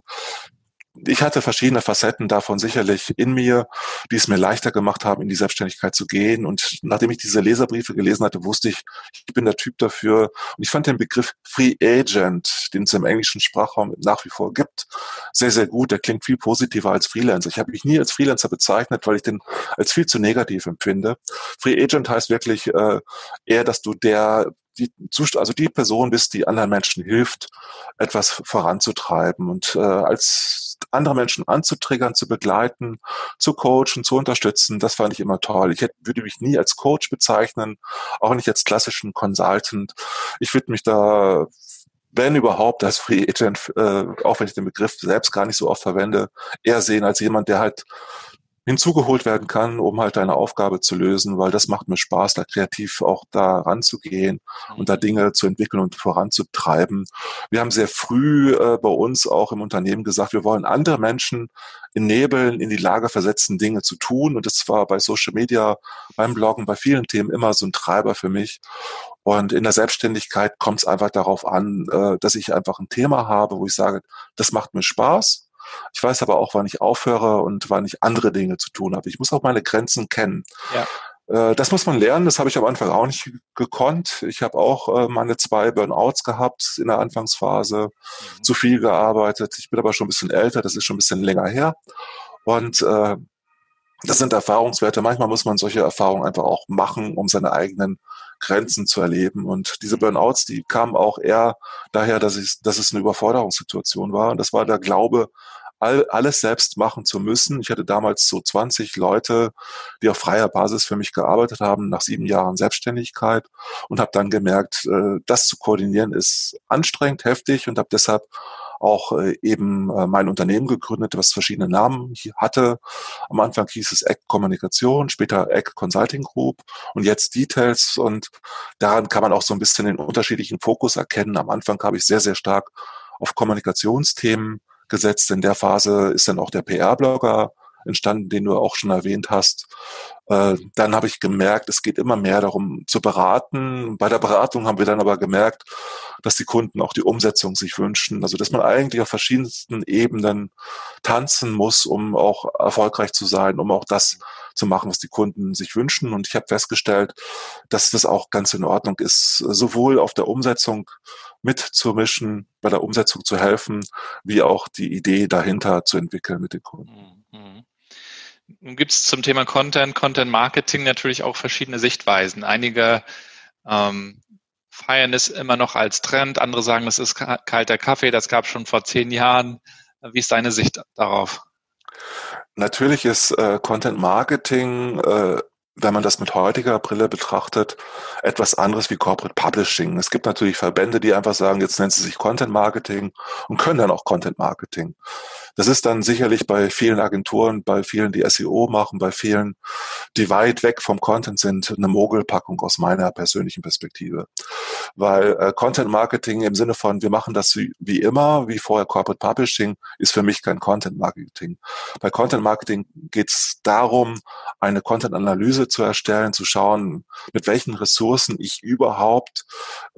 ich hatte verschiedene Facetten davon sicherlich in mir, die es mir leichter gemacht haben, in die Selbstständigkeit zu gehen. Und nachdem ich diese Leserbriefe gelesen hatte, wusste ich, ich bin der Typ dafür. Und ich fand den Begriff Free Agent, den es im englischen Sprachraum nach wie vor gibt, sehr, sehr gut. Der klingt viel positiver als Freelancer. Ich habe mich nie als Freelancer bezeichnet, weil ich den als viel zu negativ empfinde. Free Agent heißt wirklich äh, eher, dass du der die, also die Person bist, die anderen Menschen hilft, etwas voranzutreiben und äh, als andere Menschen anzutriggern, zu begleiten, zu coachen, zu unterstützen, das fand ich immer toll. Ich hätte, würde mich nie als Coach bezeichnen, auch nicht als klassischen Consultant. Ich würde mich da wenn überhaupt, als Free Agent, äh, auch wenn ich den Begriff selbst gar nicht so oft verwende, eher sehen als jemand, der halt hinzugeholt werden kann, um halt eine Aufgabe zu lösen, weil das macht mir Spaß, da kreativ auch da ranzugehen und da mhm. Dinge zu entwickeln und voranzutreiben. Wir haben sehr früh äh, bei uns auch im Unternehmen gesagt, wir wollen andere Menschen in Nebeln in die Lage versetzen, Dinge zu tun. Und das war bei Social Media, beim Bloggen, bei vielen Themen immer so ein Treiber für mich. Und in der Selbstständigkeit kommt es einfach darauf an, äh, dass ich einfach ein Thema habe, wo ich sage, das macht mir Spaß ich weiß aber auch, wann ich aufhöre und wann ich andere Dinge zu tun habe. Ich muss auch meine Grenzen kennen. Ja. Äh, das muss man lernen, das habe ich am Anfang auch nicht gekonnt. Ich habe auch äh, meine zwei Burnouts gehabt in der Anfangsphase, mhm. zu viel gearbeitet. Ich bin aber schon ein bisschen älter, das ist schon ein bisschen länger her. Und äh, das sind Erfahrungswerte. Manchmal muss man solche Erfahrungen einfach auch machen, um seine eigenen Grenzen zu erleben. Und diese Burnouts, die kamen auch eher daher, dass, ich, dass es eine Überforderungssituation war. Und das war der Glaube, all, alles selbst machen zu müssen. Ich hatte damals so 20 Leute, die auf freier Basis für mich gearbeitet haben, nach sieben Jahren Selbstständigkeit und habe dann gemerkt, äh, das zu koordinieren ist anstrengend, heftig und habe deshalb auch äh, eben äh, mein Unternehmen gegründet, was verschiedene Namen hatte. Am Anfang hieß es Egg Kommunikation, später Egg Consulting Group und jetzt Details und daran kann man auch so ein bisschen den unterschiedlichen Fokus erkennen. Am Anfang habe ich sehr, sehr stark auf Kommunikationsthemen gesetzt. In der Phase ist dann auch der PR-Blogger entstanden, den du auch schon erwähnt hast. Äh, dann habe ich gemerkt, es geht immer mehr darum zu beraten. Bei der Beratung haben wir dann aber gemerkt, dass die Kunden auch die Umsetzung sich wünschen. Also dass man eigentlich auf verschiedensten Ebenen tanzen muss, um auch erfolgreich zu sein, um auch das zu machen, was die Kunden sich wünschen. Und ich habe festgestellt, dass das auch ganz in Ordnung ist, sowohl auf der Umsetzung mitzumischen, bei der Umsetzung zu helfen, wie auch die Idee dahinter zu entwickeln mit den Kunden. Nun gibt es zum Thema Content, Content Marketing natürlich auch verschiedene Sichtweisen. Einige ähm, feiern es immer noch als Trend, andere sagen, das ist kalter Kaffee, das gab es schon vor zehn Jahren. Wie ist deine Sicht darauf? Natürlich ist äh, Content Marketing äh, wenn man das mit heutiger Brille betrachtet, etwas anderes wie Corporate Publishing. Es gibt natürlich Verbände, die einfach sagen, jetzt nennt sie sich Content Marketing und können dann auch Content Marketing. Das ist dann sicherlich bei vielen Agenturen, bei vielen, die SEO machen, bei vielen, die weit weg vom Content sind, eine Mogelpackung aus meiner persönlichen Perspektive. Weil äh, Content Marketing im Sinne von, wir machen das wie, wie immer, wie vorher Corporate Publishing, ist für mich kein Content Marketing. Bei Content Marketing geht es darum, eine Content-Analyse zu erstellen, zu schauen, mit welchen Ressourcen ich überhaupt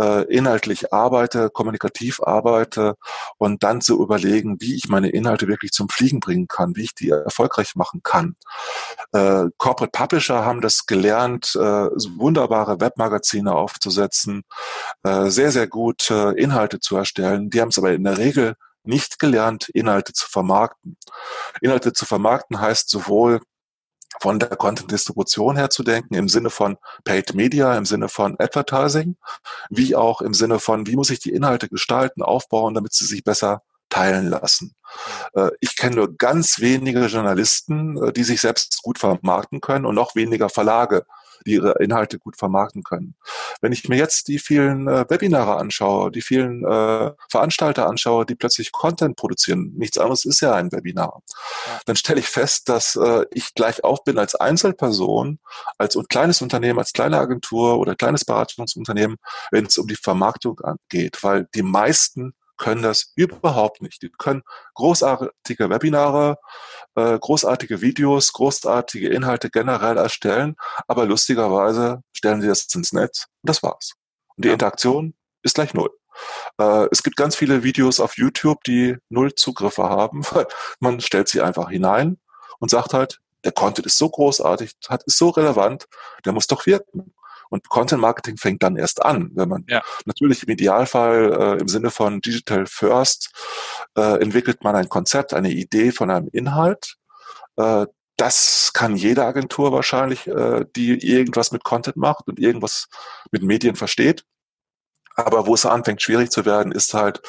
äh, inhaltlich arbeite, kommunikativ arbeite und dann zu überlegen, wie ich meine Inhalte wirklich zum Fliegen bringen kann, wie ich die erfolgreich machen kann. Äh, Corporate Publisher haben das gelernt, äh, wunderbare Webmagazine aufzusetzen, äh, sehr, sehr gut äh, Inhalte zu erstellen. Die haben es aber in der Regel nicht gelernt, Inhalte zu vermarkten. Inhalte zu vermarkten heißt sowohl von der Content-Distribution her zu denken, im Sinne von Paid Media, im Sinne von Advertising, wie auch im Sinne von, wie muss ich die Inhalte gestalten, aufbauen, damit sie sich besser teilen lassen. Äh, ich kenne nur ganz wenige Journalisten, äh, die sich selbst gut vermarkten können und noch weniger Verlage, die ihre Inhalte gut vermarkten können. Wenn ich mir jetzt die vielen äh, Webinare anschaue, die vielen Veranstalter anschaue, die plötzlich Content produzieren, nichts anderes ist ja ein Webinar, dann stelle ich fest, dass ich gleich auf bin als Einzelperson, als kleines Unternehmen, als kleine Agentur oder kleines Beratungsunternehmen, wenn es um die Vermarktung geht, weil die meisten können das überhaupt nicht. Die können großartige Webinare, äh, großartige Videos, großartige Inhalte generell erstellen, aber lustigerweise stellen sie das ins Netz und das war's. Und die ja. Interaktion ist gleich null. Äh, es gibt ganz viele Videos auf YouTube, die null Zugriffe haben, (laughs) weil man stellt sie einfach hinein und sagt halt, der Content ist so großartig, hat, ist so relevant, der muss doch wirken. Und Content Marketing fängt dann erst an, wenn man ja. natürlich im Idealfall äh, im Sinne von Digital First äh, entwickelt man ein Konzept, eine Idee von einem Inhalt. Äh, das kann jede Agentur wahrscheinlich, äh, die irgendwas mit Content macht und irgendwas mit Medien versteht. Aber wo es anfängt, schwierig zu werden, ist halt,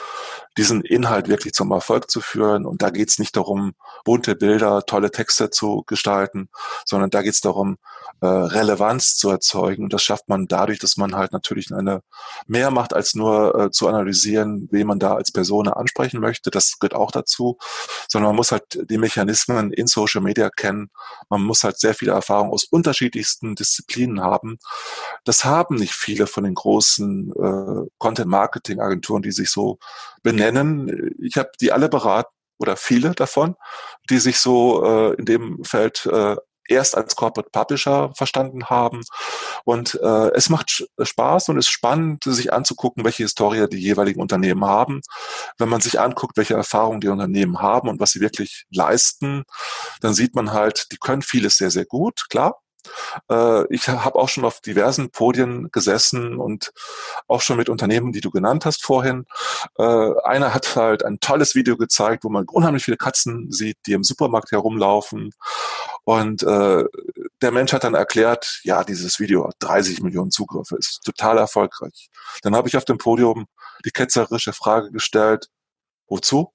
diesen Inhalt wirklich zum Erfolg zu führen. Und da geht es nicht darum, bunte Bilder, tolle Texte zu gestalten, sondern da geht es darum, äh, Relevanz zu erzeugen. Und das schafft man dadurch, dass man halt natürlich eine mehr macht, als nur äh, zu analysieren, wen man da als Person ansprechen möchte. Das gehört auch dazu, sondern man muss halt die Mechanismen in Social Media kennen. Man muss halt sehr viele Erfahrungen aus unterschiedlichsten Disziplinen haben. Das haben nicht viele von den großen äh, Content-Marketing-Agenturen, die sich so benennen. Ich habe die alle beraten oder viele davon, die sich so äh, in dem Feld äh, erst als Corporate Publisher verstanden haben. Und äh, es macht Spaß und ist spannend, sich anzugucken, welche Historie die jeweiligen Unternehmen haben. Wenn man sich anguckt, welche Erfahrungen die Unternehmen haben und was sie wirklich leisten, dann sieht man halt, die können vieles sehr, sehr gut, klar. Äh, ich habe auch schon auf diversen Podien gesessen und auch schon mit Unternehmen, die du genannt hast vorhin. Äh, einer hat halt ein tolles Video gezeigt, wo man unheimlich viele Katzen sieht, die im Supermarkt herumlaufen. Und äh, der Mensch hat dann erklärt, ja, dieses Video hat 30 Millionen Zugriffe, ist total erfolgreich. Dann habe ich auf dem Podium die ketzerische Frage gestellt, wozu?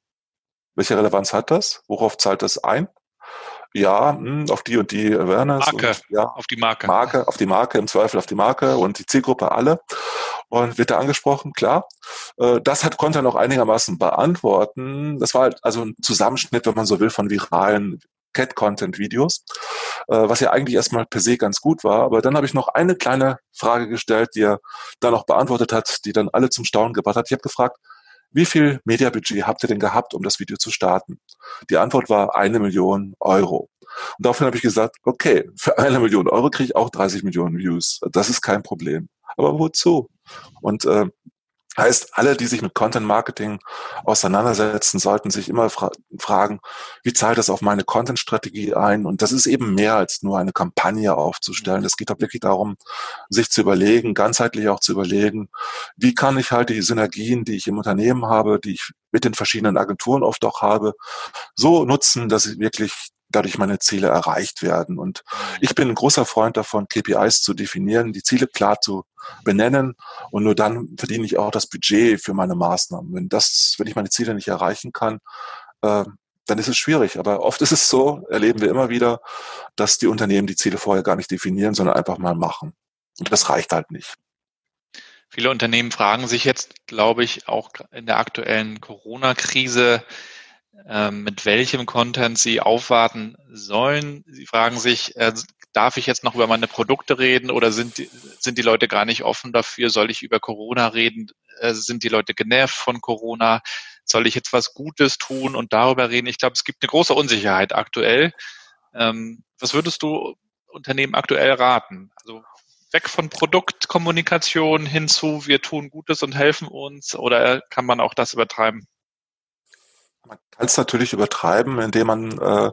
Welche Relevanz hat das? Worauf zahlt das ein? Ja, mh, hm, auf die und die Awareness. Marke, und, ja, auf die Marke. Marke, auf die Marke, im Zweifel auf die Marke und die Zielgruppe alle. Und wird da angesprochen, klar. Äh, das hat, konnte er noch einigermaßen beantworten. Das war halt also ein Zusammenschnitt, wenn man so will, von viralen Cat-Content-Videos, äh, was ja eigentlich erstmal per se ganz gut war. Aber dann habe ich noch eine kleine Frage gestellt, die er dann noch beantwortet hat, die dann alle zum Staunen gebracht hat. Ich habe gefragt, wie viel Mediabudget habt ihr denn gehabt, um das Video zu starten? Die Antwort war eine Million Euro. Und daraufhin habe ich gesagt, okay, für eine Million Euro kriege ich auch 30 Millionen Views. Das ist kein Problem. Aber wozu? Und äh, Heißt, alle, die sich mit Content Marketing auseinandersetzen, sollten sich immer fra fragen, wie zahlt das auf meine Content-Strategie ein? Und das ist eben mehr als nur eine Kampagne aufzustellen. Es geht auch wirklich darum, sich zu überlegen, ganzheitlich auch zu überlegen, wie kann ich halt die Synergien, die ich im Unternehmen habe, die ich mit den verschiedenen Agenturen oft auch habe, so nutzen, dass ich wirklich dadurch meine Ziele erreicht werden. Und ich bin ein großer Freund davon, KPIs zu definieren, die Ziele klar zu benennen und nur dann verdiene ich auch das Budget für meine Maßnahmen. Wenn das, wenn ich meine Ziele nicht erreichen kann, äh, dann ist es schwierig. Aber oft ist es so, erleben wir immer wieder, dass die Unternehmen die Ziele vorher gar nicht definieren, sondern einfach mal machen. Und das reicht halt nicht. Viele Unternehmen fragen sich jetzt, glaube ich, auch in der aktuellen Corona-Krise, mit welchem Content sie aufwarten sollen. Sie fragen sich, äh, darf ich jetzt noch über meine Produkte reden oder sind die, sind die Leute gar nicht offen dafür? Soll ich über Corona reden? Äh, sind die Leute genervt von Corona? Soll ich jetzt was Gutes tun und darüber reden? Ich glaube, es gibt eine große Unsicherheit aktuell. Ähm, was würdest du Unternehmen aktuell raten? Also weg von Produktkommunikation hin zu, wir tun Gutes und helfen uns oder kann man auch das übertreiben? Man kann es natürlich übertreiben, indem man äh,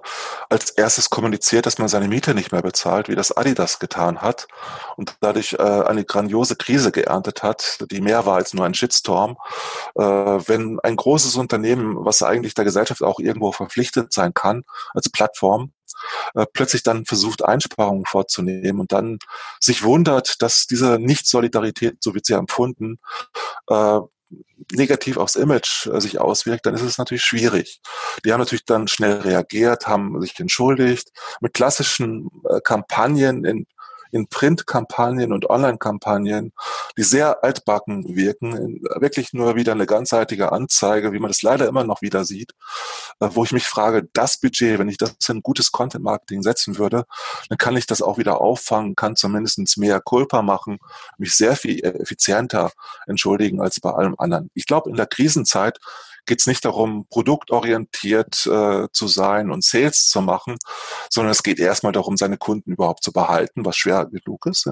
als erstes kommuniziert, dass man seine Miete nicht mehr bezahlt, wie das Adidas getan hat und dadurch äh, eine grandiose Krise geerntet hat, die mehr war als nur ein Shitstorm. Äh, wenn ein großes Unternehmen, was eigentlich der Gesellschaft auch irgendwo verpflichtet sein kann, als Plattform, äh, plötzlich dann versucht, Einsparungen vorzunehmen und dann sich wundert, dass diese Nicht-Solidarität, so wird sie empfunden, äh, negativ aufs Image äh, sich auswirkt, dann ist es natürlich schwierig. Die haben natürlich dann schnell reagiert, haben sich entschuldigt. Mit klassischen äh, Kampagnen in in Printkampagnen und Online-Kampagnen, die sehr altbacken wirken, wirklich nur wieder eine ganzseitige Anzeige, wie man das leider immer noch wieder sieht, äh, wo ich mich frage, das Budget, wenn ich das in gutes Content-Marketing setzen würde, dann kann ich das auch wieder auffangen, kann zumindest mehr Culpa machen, mich sehr viel effizienter entschuldigen als bei allem anderen. Ich glaube, in der Krisenzeit geht es nicht darum, produktorientiert äh, zu sein und Sales zu machen, sondern es geht erstmal darum, seine Kunden überhaupt zu behalten, was schwer genug ist.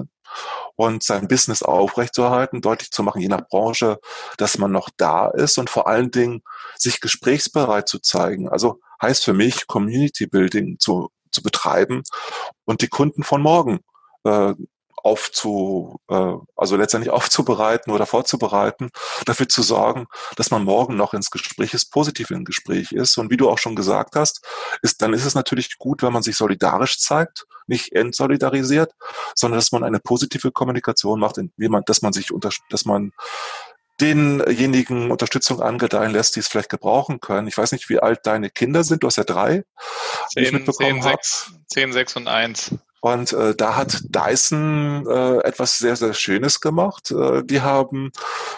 Und sein Business aufrechtzuerhalten, deutlich zu machen, je nach Branche, dass man noch da ist und vor allen Dingen sich gesprächsbereit zu zeigen. Also heißt für mich, Community Building zu, zu betreiben und die Kunden von morgen äh, aufzu, äh, also letztendlich aufzubereiten oder vorzubereiten, dafür zu sorgen, dass man morgen noch ins Gespräch ist, positiv im Gespräch ist. Und wie du auch schon gesagt hast, ist, dann ist es natürlich gut, wenn man sich solidarisch zeigt, nicht entsolidarisiert, sondern dass man eine positive Kommunikation macht, wie man, dass man sich unter, dass man denjenigen Unterstützung angedeihen lässt, die es vielleicht gebrauchen können. Ich weiß nicht, wie alt deine Kinder sind. Du hast ja drei. Zehn, zehn, sechs, zehn, sechs und eins. Und äh, da hat Dyson äh, etwas sehr, sehr Schönes gemacht. Äh, die haben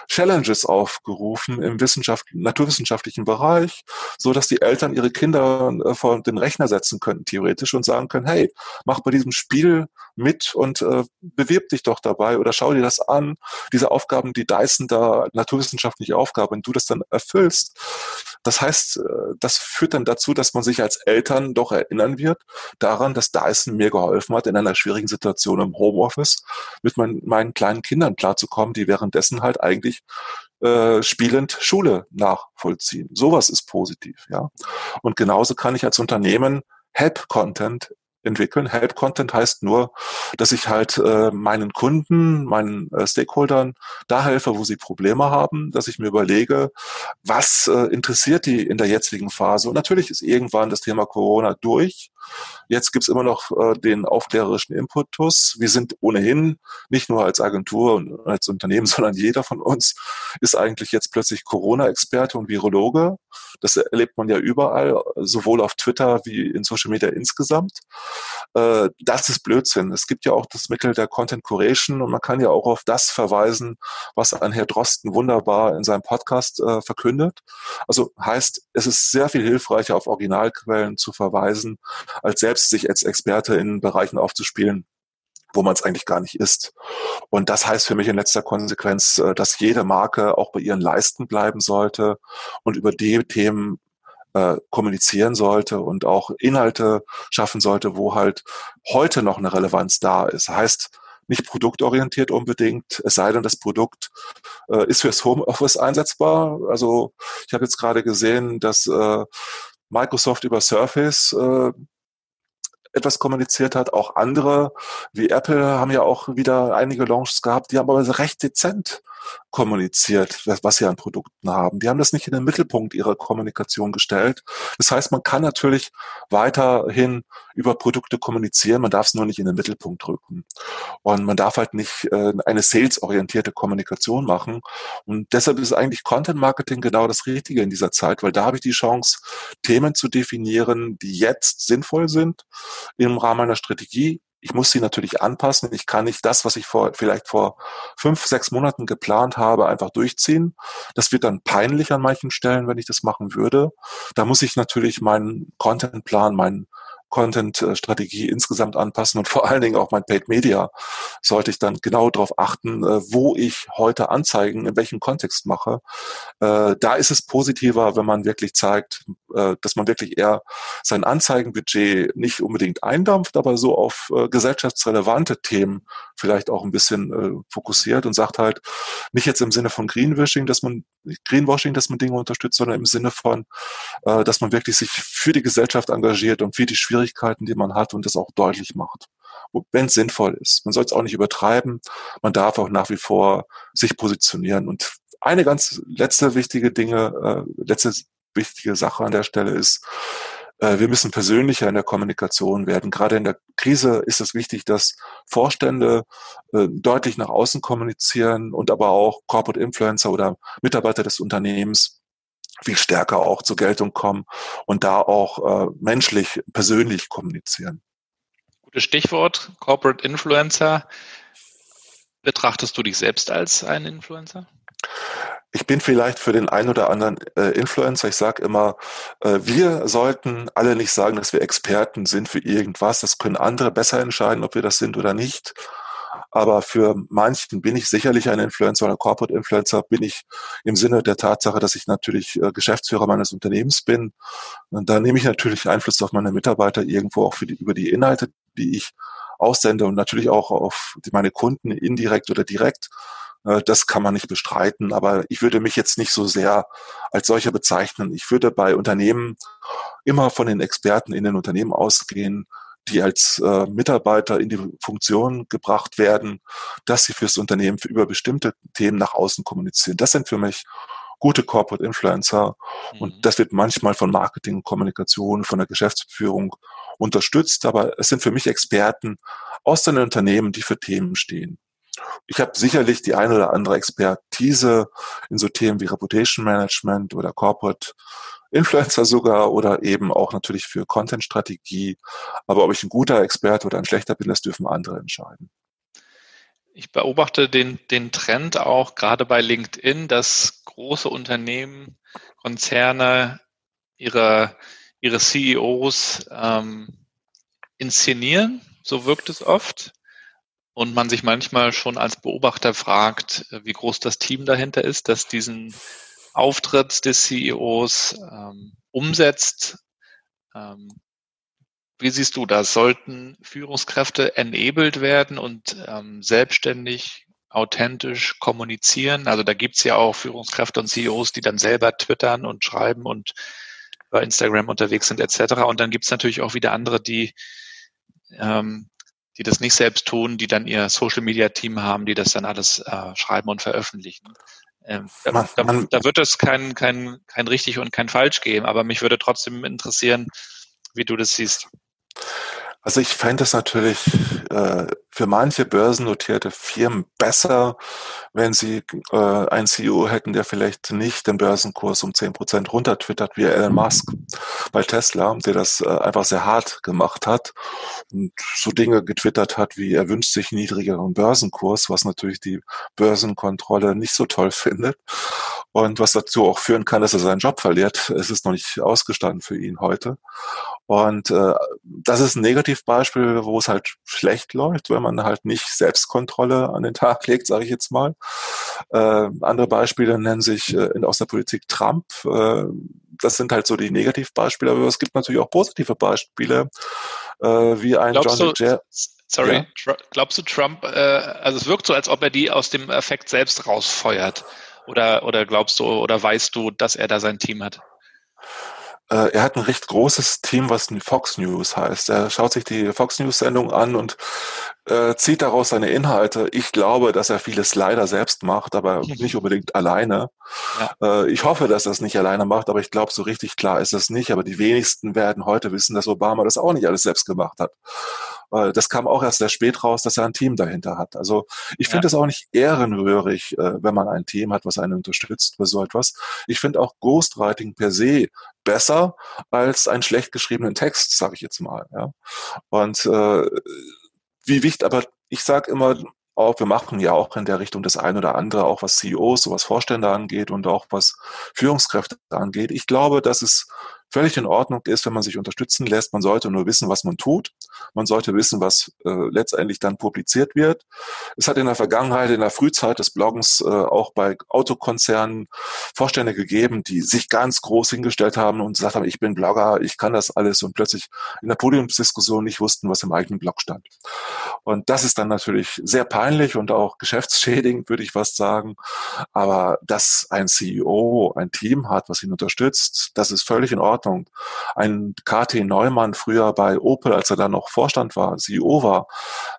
Challenges aufgerufen im Wissenschaft naturwissenschaftlichen Bereich, so dass die Eltern ihre Kinder äh, vor den Rechner setzen könnten, theoretisch, und sagen können, hey, mach bei diesem Spiel mit und äh, bewirb dich doch dabei oder schau dir das an. Diese Aufgaben, die Dyson da, naturwissenschaftliche Aufgaben, wenn du das dann erfüllst, das heißt, äh, das führt dann dazu, dass man sich als Eltern doch erinnern wird daran, dass Dyson mir geholfen hat, in einer schwierigen Situation im Homeoffice mit mein, meinen kleinen Kindern klarzukommen, die währenddessen halt eigentlich äh, spielend Schule nachvollziehen. Sowas ist positiv, ja. Und genauso kann ich als Unternehmen Help-Content entwickeln. Help Content heißt nur, dass ich halt äh, meinen Kunden, meinen äh, Stakeholdern da helfe, wo sie Probleme haben, dass ich mir überlege, was äh, interessiert die in der jetzigen Phase. Und natürlich ist irgendwann das Thema Corona durch. Jetzt gibt's immer noch äh, den aufklärerischen Impetus. Wir sind ohnehin nicht nur als Agentur und als Unternehmen, (laughs) sondern jeder von uns ist eigentlich jetzt plötzlich Corona-Experte und Virologe. Das erlebt man ja überall, sowohl auf Twitter wie in Social Media insgesamt. Äh, das ist Blödsinn. Es gibt ja auch das Mittel der Content Curation und man kann ja auch auf das verweisen, was ein Herr Drosten wunderbar in seinem Podcast äh, verkündet. Also heißt, es ist sehr viel hilfreicher, auf Originalquellen zu verweisen, als selbst sich als Experte in Bereichen aufzuspielen, wo man es eigentlich gar nicht ist. Und das heißt für mich in letzter Konsequenz, äh, dass jede Marke auch bei ihren Leisten bleiben sollte und über die Themen äh, kommunizieren sollte und auch Inhalte schaffen sollte, wo halt heute noch eine Relevanz da ist. Heißt nicht produktorientiert unbedingt, es sei denn, das Produkt äh, ist fürs Homeoffice einsetzbar. Also ich habe jetzt gerade gesehen, dass äh, Microsoft über Surface äh, etwas kommuniziert hat. Auch andere, wie Apple, haben ja auch wieder einige Launches gehabt, die haben aber recht dezent kommuniziert, was sie an Produkten haben. Die haben das nicht in den Mittelpunkt ihrer Kommunikation gestellt. Das heißt, man kann natürlich weiterhin über Produkte kommunizieren, man darf es nur nicht in den Mittelpunkt rücken. Und man darf halt nicht äh, eine salesorientierte Kommunikation machen. Und deshalb ist eigentlich Content Marketing genau das Richtige in dieser Zeit, weil da habe ich die Chance, Themen zu definieren, die jetzt sinnvoll sind im Rahmen einer Strategie ich muss sie natürlich anpassen. Ich kann nicht das, was ich vor, vielleicht vor fünf, sechs Monaten geplant habe, einfach durchziehen. Das wird dann peinlich an manchen Stellen, wenn ich das machen würde. Da muss ich natürlich meinen Contentplan, meinen Content-Strategie insgesamt anpassen und vor allen Dingen auch mein Paid Media sollte ich dann genau darauf achten, äh, wo ich heute Anzeigen in welchem Kontext mache. Äh, da ist es positiver, wenn man wirklich zeigt, äh, dass man wirklich eher sein Anzeigenbudget nicht unbedingt eindampft, aber so auf gesellschaftsrelevante Themen vielleicht auch ein bisschen fokussiert und sagt halt, nicht jetzt im Sinne von Greenwashing, dass man Greenwashing, dass man Dinge unterstützt, sondern im Sinne von, dass man wirklich sich für die Gesellschaft engagiert und für die Schwierigkeiten Schwierigkeiten, die man hat und das auch deutlich macht, wenn es sinnvoll ist. Man soll es auch nicht übertreiben. Man darf auch nach wie vor sich positionieren. Und eine ganz letzte wichtige Dinge, äh, letzte wichtige Sache an der Stelle ist, äh, wir müssen persönlicher in der Kommunikation werden. Gerade in der Krise ist es wichtig, dass Vorstände äh, deutlich nach außen kommunizieren und aber auch Corporate Influencer oder Mitarbeiter des Unternehmens viel stärker auch zur Geltung kommen und da auch äh, menschlich, persönlich kommunizieren. Gutes Stichwort, Corporate Influencer. Betrachtest du dich selbst als ein Influencer? Ich bin vielleicht für den einen oder anderen äh, Influencer. Ich sage immer, äh, wir sollten alle nicht sagen, dass wir Experten sind für irgendwas. Das können andere besser entscheiden, ob wir das sind oder nicht. Aber für manchen bin ich sicherlich ein Influencer oder Corporate Influencer, bin ich im Sinne der Tatsache, dass ich natürlich äh, Geschäftsführer meines Unternehmens bin. Und da nehme ich natürlich Einfluss auf meine Mitarbeiter irgendwo auch für die, über die Inhalte, die ich aussende und natürlich auch auf meine Kunden indirekt oder direkt. Äh, das kann man nicht bestreiten, aber ich würde mich jetzt nicht so sehr als solcher bezeichnen. Ich würde bei Unternehmen immer von den Experten in den Unternehmen ausgehen, die als äh, Mitarbeiter in die Funktion gebracht werden, dass sie fürs Unternehmen für über bestimmte Themen nach außen kommunizieren. Das sind für mich gute Corporate Influencer mhm. und das wird manchmal von Marketing und Kommunikation, von der Geschäftsführung unterstützt, aber es sind für mich Experten aus den Unternehmen, die für Themen stehen. Ich habe sicherlich die eine oder andere Expertise in so Themen wie Reputation Management oder Corporate Influencer sogar oder eben auch natürlich für Content-Strategie. Aber ob ich ein guter Experte oder ein schlechter bin, das dürfen andere entscheiden. Ich beobachte den, den Trend auch gerade bei LinkedIn, dass große Unternehmen, Konzerne ihre, ihre CEOs ähm, inszenieren. So wirkt es oft. Und man sich manchmal schon als Beobachter fragt, wie groß das Team dahinter ist, das diesen Auftritt des CEOs ähm, umsetzt. Ähm, wie siehst du das? Sollten Führungskräfte enabled werden und ähm, selbstständig, authentisch kommunizieren? Also da gibt's ja auch Führungskräfte und CEOs, die dann selber twittern und schreiben und bei Instagram unterwegs sind etc. Und dann gibt's natürlich auch wieder andere, die, ähm, die das nicht selbst tun, die dann ihr Social-Media-Team haben, die das dann alles äh, schreiben und veröffentlichen. Ähm, da, da, da, wird es kein, kein, kein richtig und kein falsch geben, aber mich würde trotzdem interessieren, wie du das siehst. Also ich fände es natürlich äh, für manche börsennotierte Firmen besser, wenn sie äh, einen CEO hätten, der vielleicht nicht den Börsenkurs um zehn Prozent runtertwittert wie Elon Musk bei Tesla, der das äh, einfach sehr hart gemacht hat und so Dinge getwittert hat, wie er wünscht sich niedrigeren Börsenkurs, was natürlich die Börsenkontrolle nicht so toll (laughs) findet und was dazu auch führen kann, dass er seinen Job verliert. Es ist noch nicht ausgestanden für ihn heute. Und äh, das ist ein Negativbeispiel, wo es halt schlecht läuft, wenn man halt nicht Selbstkontrolle an den Tag (laughs) legt, sage ich jetzt mal. Äh, andere Beispiele nennen sich äh, aus der Politik Trump. Äh, das sind halt so die Negativbeispiele, aber es gibt natürlich auch positive Beispiele, äh, wie ein Glaubst John du, Sorry, ja? glaubst du Trump, äh, also es wirkt so, als ob er die aus dem Effekt selbst rausfeuert. Oder, oder glaubst du oder weißt du, dass er da sein Team hat? Äh, er hat ein recht großes Team, was Fox News heißt. Er schaut sich die Fox News Sendung an und äh, zieht daraus seine Inhalte. Ich glaube, dass er vieles leider selbst macht, aber nicht unbedingt alleine. Ja. Äh, ich hoffe, dass er es nicht alleine macht, aber ich glaube, so richtig klar ist es nicht. Aber die wenigsten werden heute wissen, dass Obama das auch nicht alles selbst gemacht hat. Äh, das kam auch erst sehr spät raus, dass er ein Team dahinter hat. Also ich finde es ja. auch nicht ehrenrührig, äh, wenn man ein Team hat, was einen unterstützt bei so etwas. Ich finde auch Ghostwriting per se besser als einen schlecht geschriebenen Text, sage ich jetzt mal. Ja. Und äh, wie wichtig, aber ich sage immer, auch, wir machen ja auch in der Richtung das ein oder andere, auch was CEOs, so was Vorstände angeht und auch was Führungskräfte angeht. Ich glaube, dass es völlig in Ordnung ist, wenn man sich unterstützen lässt. Man sollte nur wissen, was man tut. Man sollte wissen, was äh, letztendlich dann publiziert wird. Es hat in der Vergangenheit, in der Frühzeit des Bloggens äh, auch bei Autokonzernen Vorstände gegeben, die sich ganz groß hingestellt haben und gesagt haben, ich bin Blogger, ich kann das alles und plötzlich in der Podiumsdiskussion nicht wussten, was im eigenen Blog stand. Und das ist dann natürlich sehr peinlich und auch geschäftsschädigend, würde ich fast sagen. Aber dass ein CEO ein Team hat, was ihn unterstützt, das ist völlig in Ordnung. Ordnung. Ein KT Neumann früher bei Opel, als er da noch Vorstand war, CEO war,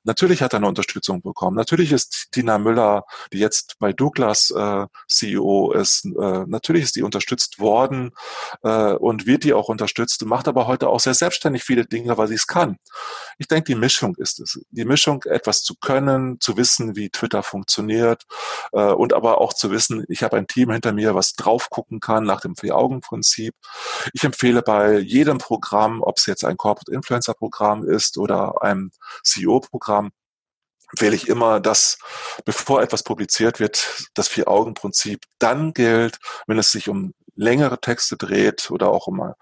natürlich hat er eine Unterstützung bekommen. Natürlich ist Tina Müller, die jetzt bei Douglas äh, CEO ist, äh, natürlich ist die unterstützt worden äh, und wird die auch unterstützt, macht aber heute auch sehr selbstständig viele Dinge, weil sie es kann. Ich denke, die Mischung ist es. Die Mischung, etwas zu können, zu wissen, wie Twitter funktioniert äh, und aber auch zu wissen, ich habe ein Team hinter mir, was drauf gucken kann nach dem Vier-Augen-Prinzip. Ich empfehle bei jedem Programm, ob es jetzt ein Corporate Influencer Programm ist oder ein CEO Programm, empfehle ich immer, dass bevor etwas publiziert wird, das Vier-Augen-Prinzip dann gilt, wenn es sich um längere Texte dreht oder auch um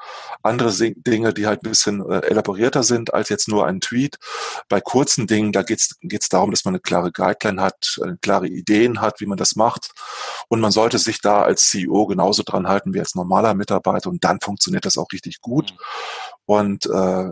andere Dinge, die halt ein bisschen äh, elaborierter sind als jetzt nur ein Tweet. Bei kurzen Dingen, da geht es darum, dass man eine klare Guideline hat, äh, klare Ideen hat, wie man das macht. Und man sollte sich da als CEO genauso dran halten wie als normaler Mitarbeiter und dann funktioniert das auch richtig gut. Mhm. Und äh,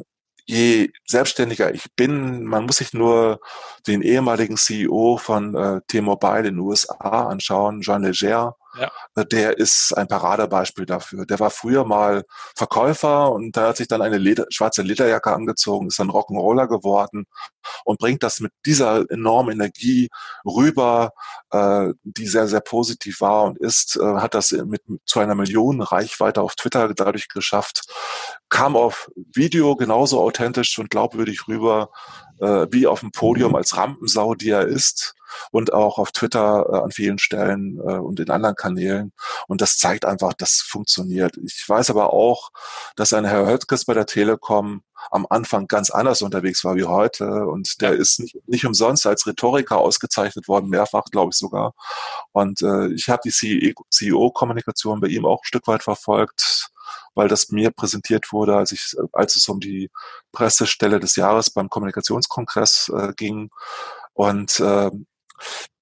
je selbstständiger ich bin, man muss sich nur den ehemaligen CEO von äh, T-Mobile in den USA anschauen, Jean Leger, ja. Äh, der ist ein Paradebeispiel dafür. Der war früher mal Verkäufer und da hat sich dann eine Leder, schwarze Lederjacke angezogen, ist dann Rock'n'Roller geworden und bringt das mit dieser enormen Energie rüber, äh, die sehr, sehr positiv war und ist, äh, hat das mit zu einer Millionen Reichweite auf Twitter dadurch geschafft, kam auf Video genauso authentisch und glaubwürdig rüber, äh, wie auf dem Podium als Rampensau, die er ist und auch auf Twitter äh, an vielen Stellen äh, und in anderen Kanälen. Und das zeigt einfach, das funktioniert. Ich weiß aber auch, dass ein Herr Höttges bei der Telekom am Anfang ganz anders unterwegs war wie heute. Und der ja. ist nicht, nicht umsonst als Rhetoriker ausgezeichnet worden, mehrfach, glaube ich sogar. Und äh, ich habe die CEO-Kommunikation bei ihm auch ein Stück weit verfolgt weil das mir präsentiert wurde, als ich, als es um die Pressestelle des Jahres beim Kommunikationskongress äh, ging. Und äh,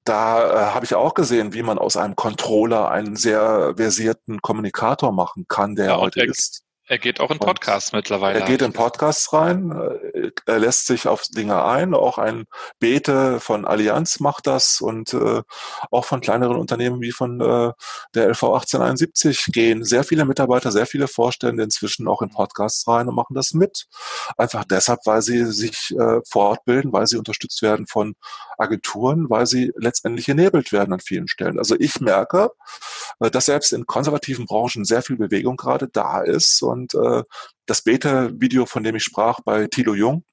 da äh, habe ich auch gesehen, wie man aus einem Controller einen sehr versierten Kommunikator machen kann, der ja, heute ist. Er geht auch in Podcasts mittlerweile. Er geht in Podcasts rein, äh, er lässt sich auf Dinge ein. Auch ein Bete von Allianz macht das und äh, auch von kleineren Unternehmen wie von äh, der LV 1871 gehen sehr viele Mitarbeiter, sehr viele Vorstände inzwischen auch in Podcasts rein und machen das mit. Einfach deshalb, weil sie sich äh, fortbilden, weil sie unterstützt werden von Agenturen, weil sie letztendlich enabelt werden an vielen Stellen. Also ich merke, äh, dass selbst in konservativen Branchen sehr viel Bewegung gerade da ist und und äh, das Beta-Video, von dem ich sprach bei Tilo Jung,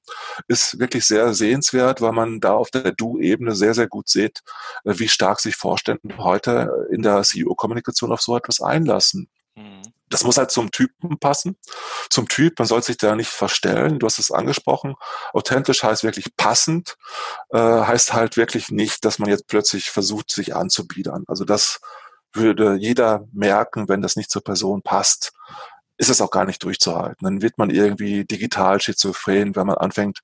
ist wirklich sehr sehenswert, weil man da auf der Du-Ebene sehr, sehr gut sieht, äh, wie stark sich Vorstände heute in der CEO-Kommunikation auf so etwas einlassen. Mhm. Das muss halt zum Typen passen. Zum Typ, man soll sich da nicht verstellen. Du hast es angesprochen. Authentisch heißt wirklich passend, äh, heißt halt wirklich nicht, dass man jetzt plötzlich versucht, sich anzubiedern. Also das würde jeder merken, wenn das nicht zur Person passt ist es auch gar nicht durchzuhalten. Dann wird man irgendwie digital schizophren, wenn man anfängt,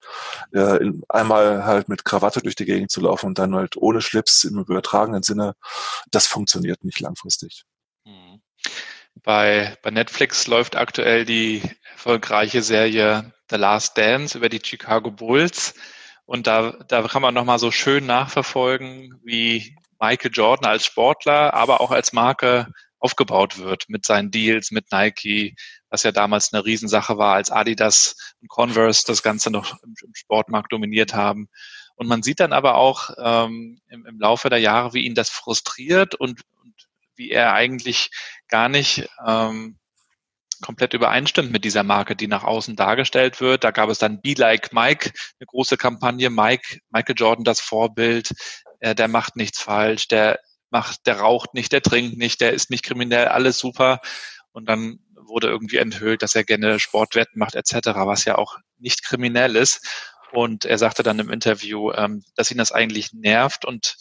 äh, in, einmal halt mit Krawatte durch die Gegend zu laufen und dann halt ohne Schlips im übertragenen Sinne. Das funktioniert nicht langfristig. Mhm. Bei, bei Netflix läuft aktuell die erfolgreiche Serie The Last Dance über die Chicago Bulls. Und da, da kann man nochmal so schön nachverfolgen, wie Michael Jordan als Sportler, aber auch als Marke aufgebaut wird mit seinen Deals mit Nike, was ja damals eine Riesensache war, als Adidas und Converse das Ganze noch im, Sportmarkt dominiert haben. Und man sieht dann aber auch ähm, im, im, Laufe der Jahre, wie ihn das frustriert und, und wie er eigentlich gar nicht ähm, komplett übereinstimmt mit dieser Marke, die nach außen dargestellt wird. Da gab es dann Be Like Mike, eine große Kampagne, Mike, Michael Jordan das Vorbild, äh, der macht nichts falsch, der macht, der raucht nicht, der trinkt nicht, der ist nicht kriminell, alles super. Und dann wurde irgendwie enthüllt, dass er gerne Sportwetten macht etc., was ja auch nicht kriminell ist. Und er sagte dann im Interview, ähm, dass ihn das eigentlich nervt. Und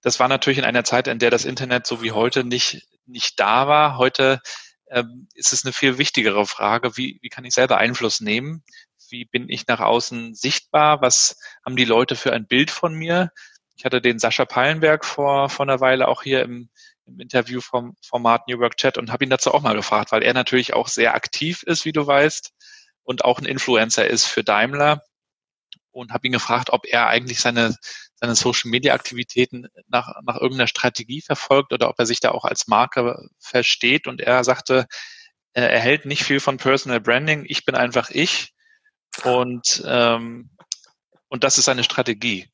das war natürlich in einer Zeit, in der das Internet so wie heute nicht, nicht da war. Heute ähm, ist es eine viel wichtigere Frage, wie, wie kann ich selber Einfluss nehmen? Wie bin ich nach außen sichtbar? Was haben die Leute für ein Bild von mir? Ich hatte den Sascha Pallenberg vor, vor einer Weile auch hier im, im Interview vom Format New Work Chat und habe ihn dazu auch mal gefragt, weil er natürlich auch sehr aktiv ist, wie du weißt, und auch ein Influencer ist für Daimler und habe ihn gefragt, ob er eigentlich seine, seine Social Media Aktivitäten nach, nach irgendeiner Strategie verfolgt oder ob er sich da auch als Marke versteht. Und er sagte, er hält nicht viel von Personal Branding. Ich bin einfach ich. Und, ähm, und das ist seine Strategie.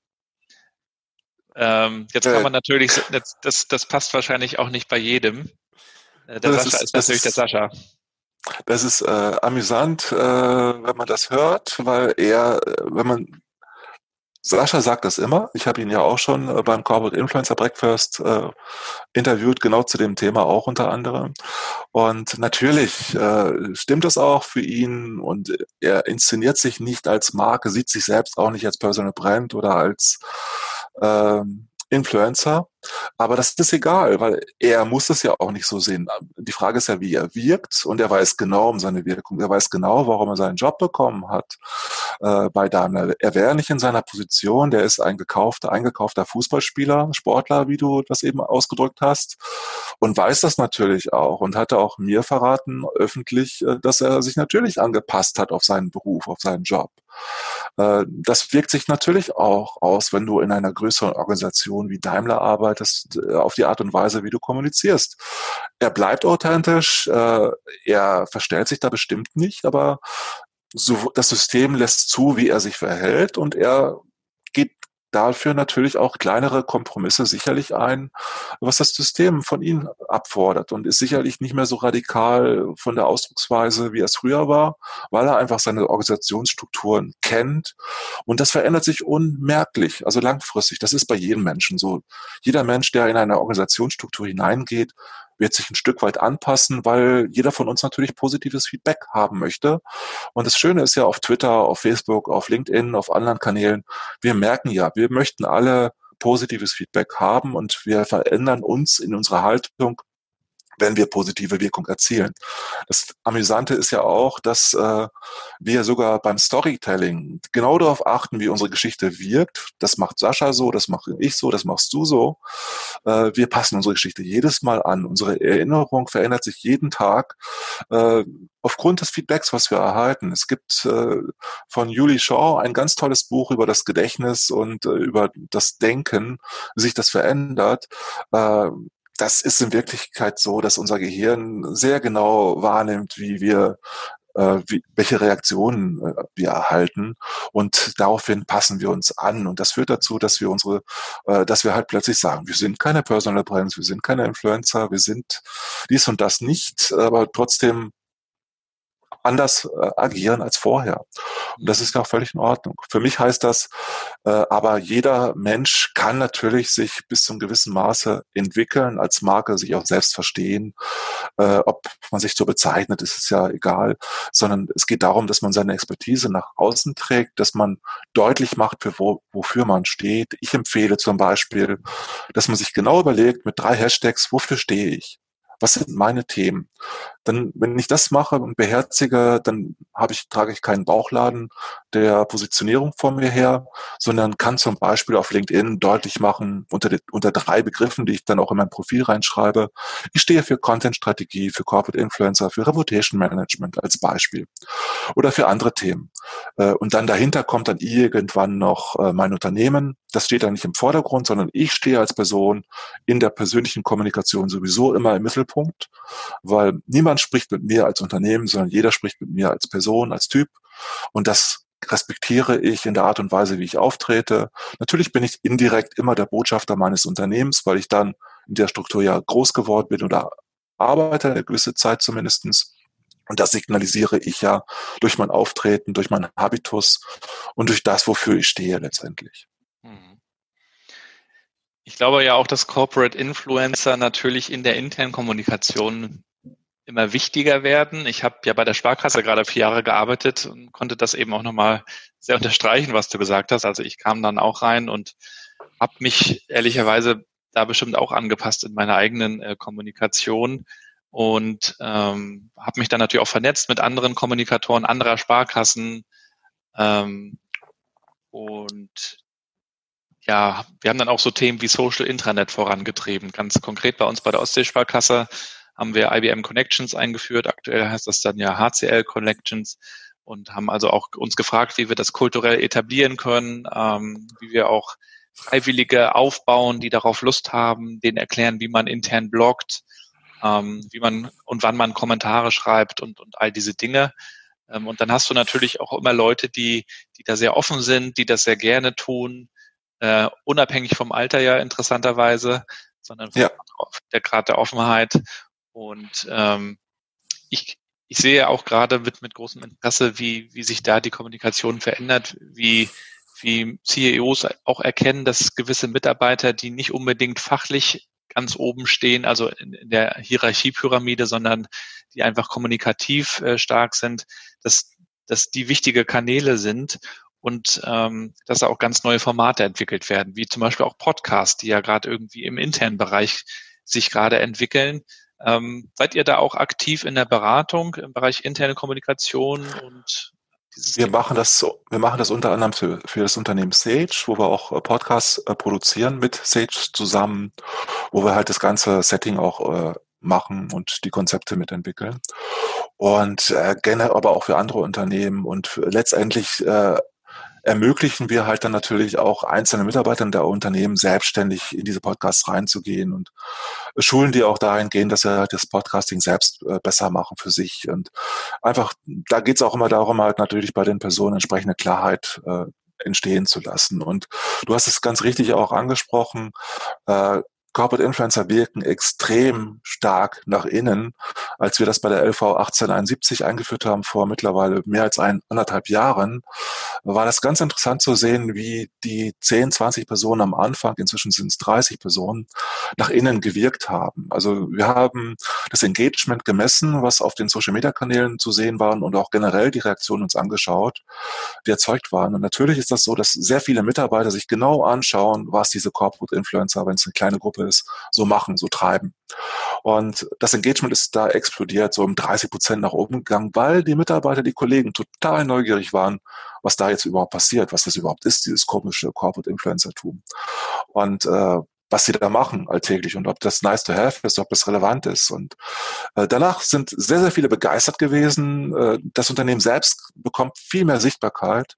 Ähm, jetzt kann man natürlich, das, das, das passt wahrscheinlich auch nicht bei jedem. Äh, der das Sascha ist, ist natürlich ist, der Sascha. Das ist äh, amüsant, äh, wenn man das hört, weil er, äh, wenn man Sascha sagt das immer. Ich habe ihn ja auch schon äh, beim Corporate Influencer Breakfast äh, interviewt, genau zu dem Thema auch unter anderem. Und natürlich äh, stimmt das auch für ihn und er inszeniert sich nicht als Marke, sieht sich selbst auch nicht als Personal Brand oder als ähm, Influencer. Aber das ist egal, weil er muss es ja auch nicht so sehen. Die Frage ist ja, wie er wirkt und er weiß genau um seine Wirkung. Er weiß genau, warum er seinen Job bekommen hat äh, bei Daimler. Er wäre nicht in seiner Position. Der ist ein gekaufter, eingekaufter Fußballspieler, Sportler, wie du das eben ausgedrückt hast und weiß das natürlich auch und hatte auch mir verraten öffentlich, äh, dass er sich natürlich angepasst hat auf seinen Beruf, auf seinen Job. Äh, das wirkt sich natürlich auch aus, wenn du in einer größeren Organisation wie Daimler arbeitest, äh, auf die Art und Weise, wie du kommunizierst. Er bleibt authentisch, äh, er verstellt sich da bestimmt nicht, aber das System lässt zu, wie er sich verhält und er dafür natürlich auch kleinere Kompromisse sicherlich ein, was das System von ihnen abfordert und ist sicherlich nicht mehr so radikal von der Ausdrucksweise, wie es früher war, weil er einfach seine Organisationsstrukturen kennt. Und das verändert sich unmerklich, also langfristig. Das ist bei jedem Menschen so. Jeder Mensch, der in eine Organisationsstruktur hineingeht, wird sich ein Stück weit anpassen, weil jeder von uns natürlich positives Feedback haben möchte. Und das Schöne ist ja auf Twitter, auf Facebook, auf LinkedIn, auf anderen Kanälen, wir merken ja, wir möchten alle positives Feedback haben und wir verändern uns in unserer Haltung wenn wir positive Wirkung erzielen. Das Amüsante ist ja auch, dass äh, wir sogar beim Storytelling genau darauf achten, wie unsere Geschichte wirkt. Das macht Sascha so, das mache ich so, das machst du so. Äh, wir passen unsere Geschichte jedes Mal an. Unsere Erinnerung verändert sich jeden Tag äh, aufgrund des Feedbacks, was wir erhalten. Es gibt äh, von Julie Shaw ein ganz tolles Buch über das Gedächtnis und äh, über das Denken, wie sich das verändert. Äh, das ist in Wirklichkeit so, dass unser Gehirn sehr genau wahrnimmt, wie wir äh, wie, welche Reaktionen äh, wir erhalten. Und daraufhin passen wir uns an. Und das führt dazu, dass wir unsere, äh, dass wir halt plötzlich sagen, wir sind keine Personal Brands, wir sind keine Influencer, wir sind dies und das nicht, aber trotzdem anders äh, agieren als vorher. Und das ist ja auch völlig in Ordnung. Für mich heißt das, äh, aber jeder Mensch kann natürlich sich bis zu einem gewissen Maße entwickeln, als Marke sich auch selbst verstehen. Äh, ob man sich so bezeichnet, ist es ja egal, sondern es geht darum, dass man seine Expertise nach außen trägt, dass man deutlich macht, für wo, wofür man steht. Ich empfehle zum Beispiel, dass man sich genau überlegt mit drei Hashtags, wofür stehe ich? was sind meine Themen? Dann, wenn ich das mache und beherzige, dann habe ich, trage ich keinen Bauchladen der Positionierung vor mir her, sondern kann zum Beispiel auf LinkedIn deutlich machen, unter, die, unter drei Begriffen, die ich dann auch in mein Profil reinschreibe. Ich stehe für Content-Strategie, für Corporate Influencer, für Reputation Management als Beispiel oder für andere Themen. Äh, und dann dahinter kommt dann irgendwann noch äh, mein Unternehmen. Das steht dann nicht im Vordergrund, sondern ich stehe als Person in der persönlichen Kommunikation sowieso immer im Mittelpunkt Punkt, weil niemand spricht mit mir als Unternehmen, sondern jeder spricht mit mir als Person, als Typ. Und das respektiere ich in der Art und Weise, wie ich auftrete. Natürlich bin ich indirekt immer der Botschafter meines Unternehmens, weil ich dann in der Struktur ja groß geworden bin oder arbeite eine gewisse Zeit zumindestens. Und das signalisiere ich ja durch mein Auftreten, durch meinen Habitus und durch das, wofür ich stehe letztendlich. Mhm. Ich glaube ja auch, dass Corporate Influencer natürlich in der internen Kommunikation immer wichtiger werden. Ich habe ja bei der Sparkasse gerade vier Jahre gearbeitet und konnte das eben auch nochmal sehr unterstreichen, was du gesagt hast. Also ich kam dann auch rein und habe mich ehrlicherweise da bestimmt auch angepasst in meiner eigenen äh, Kommunikation und ähm, habe mich dann natürlich auch vernetzt mit anderen Kommunikatoren anderer Sparkassen ähm, und ja, wir haben dann auch so Themen wie Social Intranet vorangetrieben. Ganz konkret bei uns bei der Ostseesparkasse haben wir IBM Connections eingeführt. Aktuell heißt das dann ja HCL Connections und haben also auch uns gefragt, wie wir das kulturell etablieren können, ähm, wie wir auch Freiwillige aufbauen, die darauf Lust haben, denen erklären, wie man intern bloggt, ähm, wie man und wann man Kommentare schreibt und, und all diese Dinge. Ähm, und dann hast du natürlich auch immer Leute, die, die da sehr offen sind, die das sehr gerne tun, äh, unabhängig vom Alter ja interessanterweise, sondern ja. der Grad der Offenheit. Und ähm, ich, ich sehe auch gerade mit, mit großem Interesse, wie, wie sich da die Kommunikation verändert, wie, wie CEOs auch erkennen, dass gewisse Mitarbeiter, die nicht unbedingt fachlich ganz oben stehen, also in, der Hierarchiepyramide, sondern die einfach kommunikativ äh, stark sind, dass, dass die wichtige Kanäle sind und ähm, dass da auch ganz neue Formate entwickelt werden, wie zum Beispiel auch Podcasts, die ja gerade irgendwie im internen Bereich sich gerade entwickeln. Ähm, seid ihr da auch aktiv in der Beratung im Bereich interne Kommunikation und wir Thema? machen das so, wir machen das unter anderem für, für das Unternehmen Sage, wo wir auch äh, Podcasts äh, produzieren mit Sage zusammen, wo wir halt das ganze Setting auch äh, machen und die Konzepte mitentwickeln. Und äh, gerne aber auch für andere Unternehmen und letztendlich äh, ermöglichen wir halt dann natürlich auch einzelne Mitarbeitern der Unternehmen selbstständig in diese Podcasts reinzugehen und schulen die auch dahingehend, dass sie halt das Podcasting selbst äh, besser machen für sich. Und einfach, da geht es auch immer darum, halt natürlich bei den Personen entsprechende Klarheit äh, entstehen zu lassen. Und du hast es ganz richtig auch angesprochen. Äh, Corporate Influencer wirken extrem stark nach innen. Als wir das bei der LV 1871 eingeführt haben, vor mittlerweile mehr als ein, anderthalb Jahren, war das ganz interessant zu sehen, wie die 10, 20 Personen am Anfang, inzwischen sind es 30 Personen, nach innen gewirkt haben. Also wir haben das Engagement gemessen, was auf den Social-Media-Kanälen zu sehen waren und auch generell die Reaktionen uns angeschaut, die erzeugt waren. Und natürlich ist das so, dass sehr viele Mitarbeiter sich genau anschauen, was diese Corporate Influencer, wenn es eine kleine Gruppe ist, so machen, so treiben. Und das Engagement ist da explodiert, so um 30 Prozent nach oben gegangen, weil die Mitarbeiter, die Kollegen total neugierig waren, was da jetzt überhaupt passiert, was das überhaupt ist, dieses komische Corporate Influencer-Tum. Und äh, was sie da machen alltäglich und ob das nice to have ist, ob das relevant ist. Und äh, danach sind sehr, sehr viele begeistert gewesen. Äh, das Unternehmen selbst bekommt viel mehr Sichtbarkeit.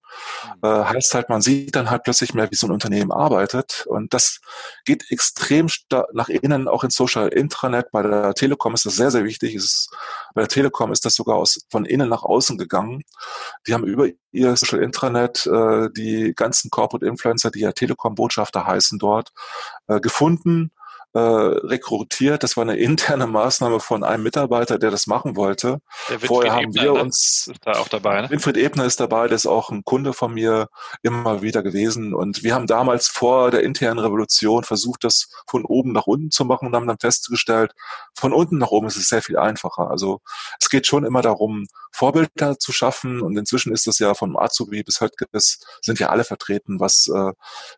Mhm. Äh, heißt halt, man sieht dann halt plötzlich mehr, wie so ein Unternehmen arbeitet. Und das geht extrem nach innen, auch in Social Intranet. Bei der Telekom ist das sehr, sehr wichtig. Ist, bei der Telekom ist das sogar aus, von innen nach außen gegangen. Die haben über ihr Social Intranet äh, die ganzen Corporate Influencer, die ja Telekom-Botschafter heißen dort, äh, gefunden, äh, rekrutiert. Das war eine interne Maßnahme von einem Mitarbeiter, der das machen wollte. Vorher haben Ebner, wir ne? uns ist da auch dabei. Ne? Winfried Ebner ist dabei, der ist auch ein Kunde von mir immer wieder gewesen. Und wir haben damals vor der internen Revolution versucht, das von oben nach unten zu machen und haben dann festgestellt, von unten nach oben ist es sehr viel einfacher. Also es geht schon immer darum, Vorbilder zu schaffen. Und inzwischen ist es ja von Azubi bis Höttges sind ja alle vertreten, was äh,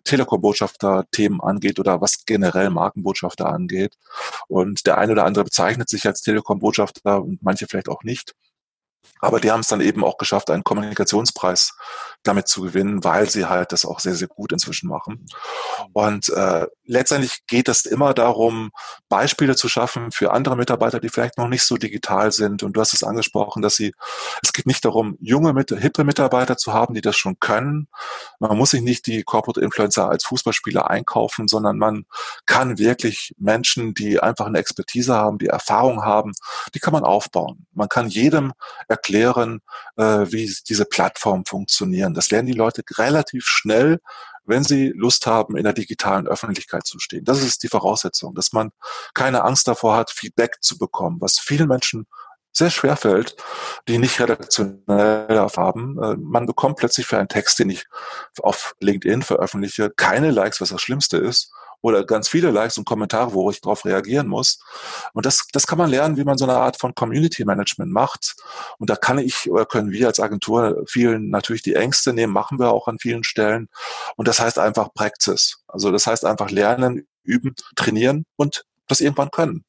Telekom-Botschafter-Themen angeht oder was generell Markenbotschafter angeht. Und der eine oder andere bezeichnet sich als Telekom-Botschafter und manche vielleicht auch nicht. Aber die haben es dann eben auch geschafft, einen Kommunikationspreis damit zu gewinnen, weil sie halt das auch sehr, sehr gut inzwischen machen. Und äh, letztendlich geht es immer darum, Beispiele zu schaffen für andere Mitarbeiter, die vielleicht noch nicht so digital sind. Und du hast es angesprochen, dass sie, es geht nicht darum, junge, hippe Mitarbeiter zu haben, die das schon können. Man muss sich nicht die Corporate Influencer als Fußballspieler einkaufen, sondern man kann wirklich Menschen, die einfach eine Expertise haben, die Erfahrung haben, die kann man aufbauen. Man kann jedem erklären, äh, wie diese Plattformen funktionieren. Das lernen die Leute relativ schnell, wenn sie Lust haben, in der digitalen Öffentlichkeit zu stehen. Das ist die Voraussetzung, dass man keine Angst davor hat, Feedback zu bekommen, was vielen Menschen sehr schwer fällt, die nicht redaktionell haben. Äh, man bekommt plötzlich für einen Text, den ich auf LinkedIn veröffentliche, keine Likes, was das Schlimmste ist oder ganz viele Likes und Kommentare, wo ich darauf reagieren muss. Und das, das kann man lernen, wie man so eine Art von Community Management macht. Und da kann ich oder können wir als Agentur vielen natürlich die Ängste nehmen, machen wir auch an vielen Stellen. Und das heißt einfach Practice. Also das heißt einfach lernen, üben, trainieren und das irgendwann können.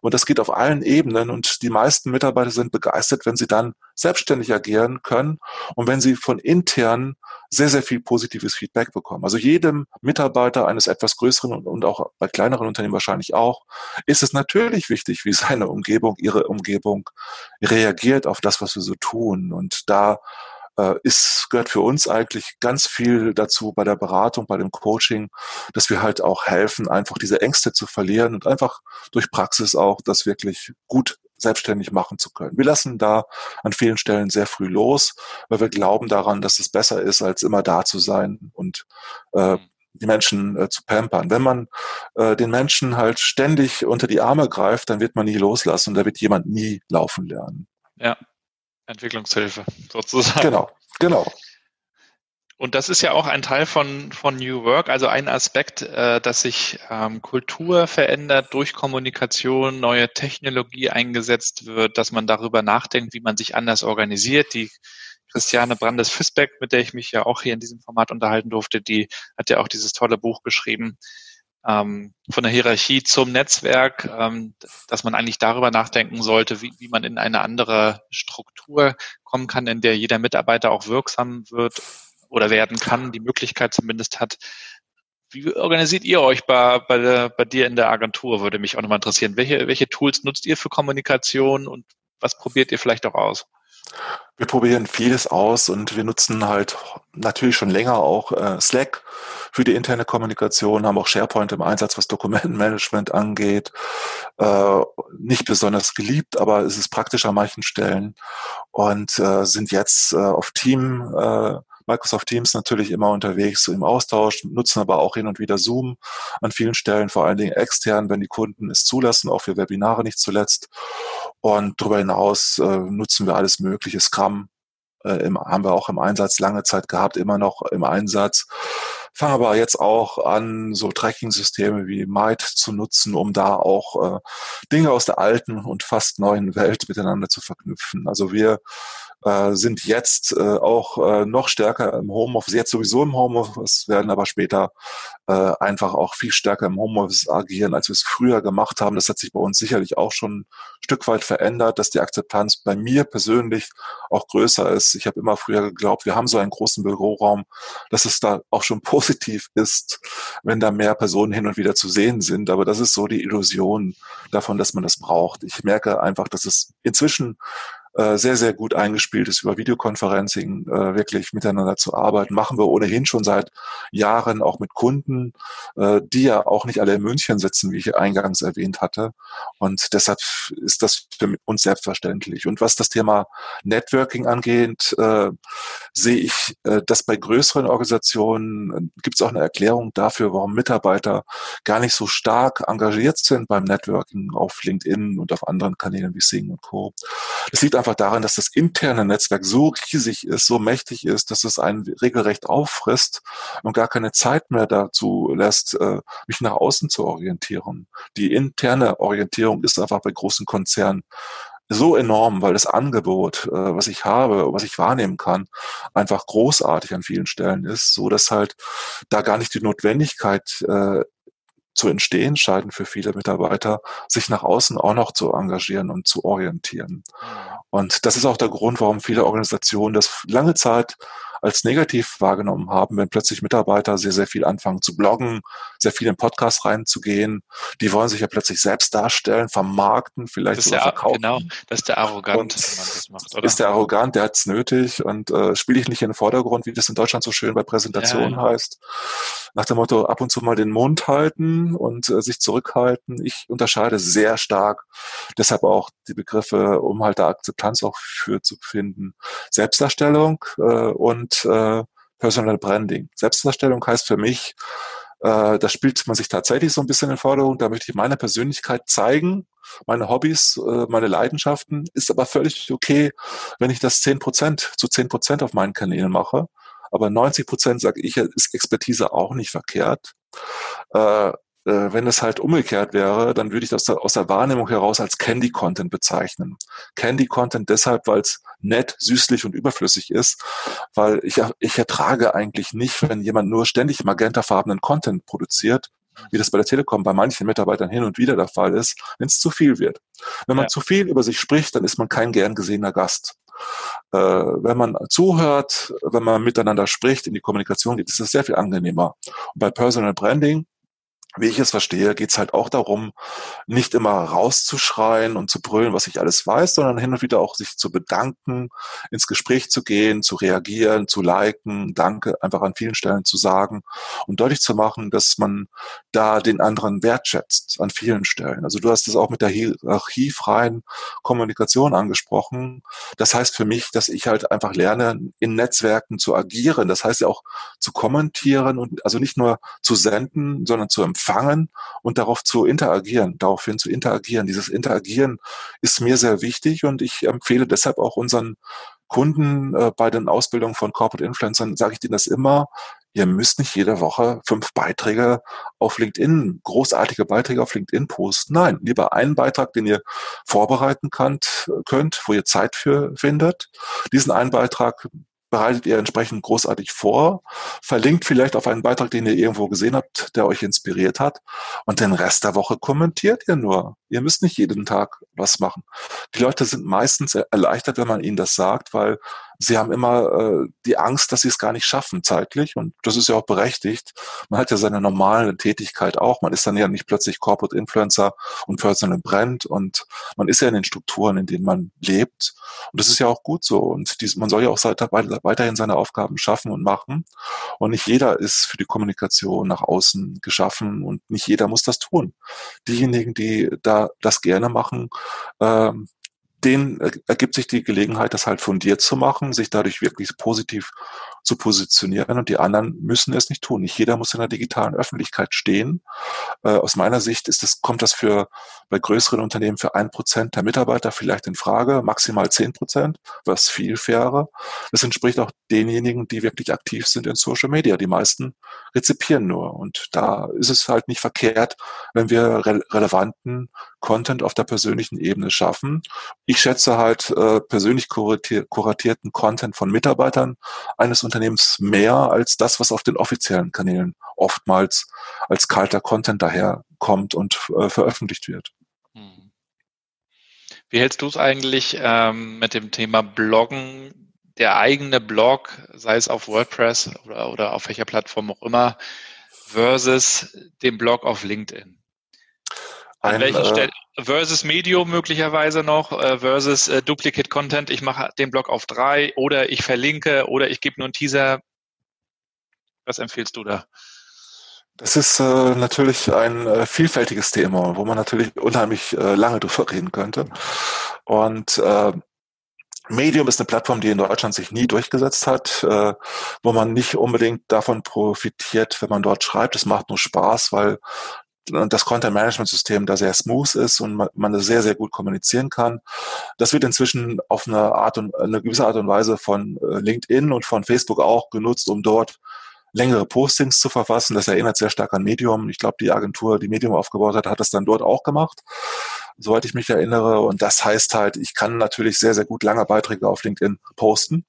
Und das geht auf allen Ebenen und die meisten Mitarbeiter sind begeistert, wenn sie dann selbstständig agieren können und wenn sie von intern sehr, sehr viel positives Feedback bekommen. Also jedem Mitarbeiter eines etwas größeren und auch bei kleineren Unternehmen wahrscheinlich auch, ist es natürlich wichtig, wie seine Umgebung, ihre Umgebung reagiert auf das, was wir so tun. Und da ist, gehört für uns eigentlich ganz viel dazu bei der Beratung, bei dem Coaching, dass wir halt auch helfen, einfach diese Ängste zu verlieren und einfach durch Praxis auch das wirklich gut selbstständig machen zu können. Wir lassen da an vielen Stellen sehr früh los, weil wir glauben daran, dass es besser ist, als immer da zu sein und äh, mhm. die Menschen äh, zu pampern. Wenn man äh, den Menschen halt ständig unter die Arme greift, dann wird man nie loslassen und da wird jemand nie laufen lernen. Ja, Entwicklungshilfe (laughs) sozusagen. Genau, genau. Und das ist ja auch ein Teil von, von New Work, also ein Aspekt, äh, dass sich ähm, Kultur verändert durch Kommunikation, neue Technologie eingesetzt wird, dass man darüber nachdenkt, wie man sich anders organisiert. Die Christiane Brandes-Fisbeck, mit der ich mich ja auch hier in diesem Format unterhalten durfte, die hat ja auch dieses tolle Buch geschrieben, ähm, von der Hierarchie zum Netzwerk, ähm, dass man eigentlich darüber nachdenken sollte, wie, wie man in eine andere Struktur kommen kann, in der jeder Mitarbeiter auch wirksam wird oder werden kann, die Möglichkeit zumindest hat. Wie organisiert ihr euch bei, bei, bei dir in der Agentur, würde mich auch nochmal interessieren. Welche, welche Tools nutzt ihr für Kommunikation und was probiert ihr vielleicht auch aus? Wir probieren vieles aus und wir nutzen halt natürlich schon länger auch äh, Slack für die interne Kommunikation, haben auch SharePoint im Einsatz, was Dokumentenmanagement angeht. Äh, nicht besonders geliebt, aber es ist praktisch an manchen Stellen und äh, sind jetzt äh, auf Team äh, Microsoft Teams natürlich immer unterwegs im Austausch, nutzen aber auch hin und wieder Zoom an vielen Stellen, vor allen Dingen extern, wenn die Kunden es zulassen, auch für Webinare nicht zuletzt. Und darüber hinaus äh, nutzen wir alles mögliche, Scrum, äh, im, haben wir auch im Einsatz lange Zeit gehabt, immer noch im Einsatz. Fangen aber jetzt auch an, so Tracking-Systeme wie Might zu nutzen, um da auch äh, Dinge aus der alten und fast neuen Welt miteinander zu verknüpfen. Also wir äh, sind jetzt äh, auch äh, noch stärker im Homeoffice, jetzt sowieso im Homeoffice, werden aber später äh, einfach auch viel stärker im Homeoffice agieren, als wir es früher gemacht haben. Das hat sich bei uns sicherlich auch schon ein Stück weit verändert, dass die Akzeptanz bei mir persönlich auch größer ist. Ich habe immer früher geglaubt, wir haben so einen großen Büroraum, dass es da auch schon (laughs) positiv ist, wenn da mehr Personen hin und wieder zu sehen sind. Aber das ist so die Illusion davon, dass man das braucht. Ich merke einfach, dass es inzwischen äh, sehr, sehr gut eingespielt ist, über Videoconferencing äh, wirklich miteinander zu arbeiten. Machen wir ohnehin schon seit Jahren auch mit Kunden, äh, die ja auch nicht alle in München sitzen, wie ich eingangs erwähnt hatte. Und deshalb ist das für uns selbstverständlich. Und was das Thema Networking angeht, äh, sehe ich, äh, dass bei größeren Organisationen äh, gibt es auch eine Erklärung dafür, warum Mitarbeiter gar nicht so stark engagiert sind beim Networking auf LinkedIn und auf anderen Kanälen wie Sing und Co. Das liegt daran, dass das interne Netzwerk so riesig ist, so mächtig ist, dass es einen regelrecht auffrisst und gar keine Zeit mehr dazu lässt, äh, mich nach außen zu orientieren. Die interne Orientierung ist einfach bei großen Konzernen so enorm, weil das Angebot, äh, was ich habe, was ich wahrnehmen kann, einfach großartig an vielen Stellen ist, so dass halt da gar nicht die Notwendigkeit äh, zu entstehen scheinen für viele Mitarbeiter, sich nach außen auch noch zu engagieren und zu orientieren. Und das ist auch der Grund, warum viele Organisationen das lange Zeit als negativ wahrgenommen haben, wenn plötzlich Mitarbeiter sehr, sehr viel anfangen zu bloggen, sehr viel in Podcasts reinzugehen. Die wollen sich ja plötzlich selbst darstellen, vermarkten, vielleicht sogar der, verkaufen. Genau, das ist der arrogant, wenn man das macht, oder? Ist der arrogant, der hat's nötig und äh, spiele ich nicht in den Vordergrund, wie das in Deutschland so schön bei Präsentationen ja, ja. heißt. Nach dem Motto, ab und zu mal den Mund halten und äh, sich zurückhalten. Ich unterscheide sehr stark, deshalb auch die Begriffe, um halt da Akzeptanz auch für zu finden. Selbstdarstellung äh, und äh, Personal Branding. Selbstdarstellung heißt für mich, äh, da spielt man sich tatsächlich so ein bisschen in den Vordergrund. Da möchte ich meine Persönlichkeit zeigen, meine Hobbys, äh, meine Leidenschaften. Ist aber völlig okay, wenn ich das zehn Prozent zu zehn Prozent auf meinen Kanälen mache. Aber 90 Prozent, sage ich, ist Expertise auch nicht verkehrt. Äh, äh, wenn es halt umgekehrt wäre, dann würde ich das aus der Wahrnehmung heraus als Candy Content bezeichnen. Candy Content deshalb, weil es nett, süßlich und überflüssig ist, weil ich, ich ertrage eigentlich nicht, wenn jemand nur ständig magentafarbenen Content produziert, wie das bei der Telekom bei manchen Mitarbeitern hin und wieder der Fall ist, wenn es zu viel wird. Wenn man ja. zu viel über sich spricht, dann ist man kein gern gesehener Gast. Äh, wenn man zuhört, wenn man miteinander spricht, in die Kommunikation geht, ist es sehr viel angenehmer. Und bei Personal Branding wie ich es verstehe, geht es halt auch darum, nicht immer rauszuschreien und zu brüllen, was ich alles weiß, sondern hin und wieder auch sich zu bedanken, ins Gespräch zu gehen, zu reagieren, zu liken, Danke einfach an vielen Stellen zu sagen und deutlich zu machen, dass man da den anderen wertschätzt an vielen Stellen. Also du hast es auch mit der hierarchiefreien Kommunikation angesprochen. Das heißt für mich, dass ich halt einfach lerne, in Netzwerken zu agieren. Das heißt ja auch zu kommentieren und also nicht nur zu senden, sondern zu empfangen empfangen und darauf zu interagieren, daraufhin zu interagieren. Dieses Interagieren ist mir sehr wichtig und ich empfehle deshalb auch unseren Kunden äh, bei den Ausbildungen von Corporate Influencern, sage ich denen das immer, ihr müsst nicht jede Woche fünf Beiträge auf LinkedIn, großartige Beiträge auf LinkedIn posten. Nein, lieber einen Beitrag, den ihr vorbereiten könnt, könnt wo ihr Zeit für findet. Diesen einen Beitrag bereitet ihr entsprechend großartig vor, verlinkt vielleicht auf einen Beitrag, den ihr irgendwo gesehen habt, der euch inspiriert hat und den Rest der Woche kommentiert ihr nur. Ihr müsst nicht jeden Tag was machen. Die Leute sind meistens erleichtert, wenn man ihnen das sagt, weil sie haben immer äh, die Angst, dass sie es gar nicht schaffen zeitlich und das ist ja auch berechtigt. Man hat ja seine normale Tätigkeit auch. Man ist dann ja nicht plötzlich Corporate Influencer und Personal Brand und man ist ja in den Strukturen, in denen man lebt und das ist ja auch gut so und dies, man soll ja auch weiterhin seine Aufgaben schaffen und machen und nicht jeder ist für die Kommunikation nach außen geschaffen und nicht jeder muss das tun. Diejenigen, die da das gerne machen, ähm, denen ergibt sich die Gelegenheit, das halt fundiert zu machen, sich dadurch wirklich positiv zu positionieren und die anderen müssen es nicht tun. Nicht jeder muss in der digitalen Öffentlichkeit stehen. Äh, aus meiner Sicht ist das, kommt das für bei größeren Unternehmen für ein Prozent der Mitarbeiter vielleicht in Frage, maximal zehn Prozent, was viel wäre. Das entspricht auch denjenigen, die wirklich aktiv sind in Social Media. Die meisten rezipieren nur. Und da ist es halt nicht verkehrt, wenn wir re relevanten Content auf der persönlichen Ebene schaffen. Ich schätze halt äh, persönlich kuratierten Content von Mitarbeitern eines Unternehmens mehr als das, was auf den offiziellen Kanälen oftmals als kalter Content daherkommt und äh, veröffentlicht wird. Hm. Wie hältst du es eigentlich ähm, mit dem Thema Bloggen? Der eigene Blog, sei es auf WordPress oder, oder auf welcher Plattform auch immer, versus dem Blog auf LinkedIn. An welcher äh, Stelle? Versus Medium möglicherweise noch, äh, versus äh, Duplicate Content. Ich mache den Blog auf drei oder ich verlinke oder ich gebe nur einen Teaser. Was empfiehlst du da? Das ist äh, natürlich ein äh, vielfältiges Thema, wo man natürlich unheimlich äh, lange drüber (laughs) reden könnte. Und äh, Medium ist eine Plattform, die in Deutschland sich nie durchgesetzt hat, äh, wo man nicht unbedingt davon profitiert, wenn man dort schreibt. Es macht nur Spaß, weil das Content-Management-System da sehr smooth ist und man, man das sehr, sehr gut kommunizieren kann. Das wird inzwischen auf eine Art und eine gewisse Art und Weise von äh, LinkedIn und von Facebook auch genutzt, um dort längere Postings zu verfassen. Das erinnert sehr stark an Medium. Ich glaube, die Agentur, die Medium aufgebaut hat, hat das dann dort auch gemacht, soweit ich mich erinnere. Und das heißt halt, ich kann natürlich sehr, sehr gut lange Beiträge auf LinkedIn posten.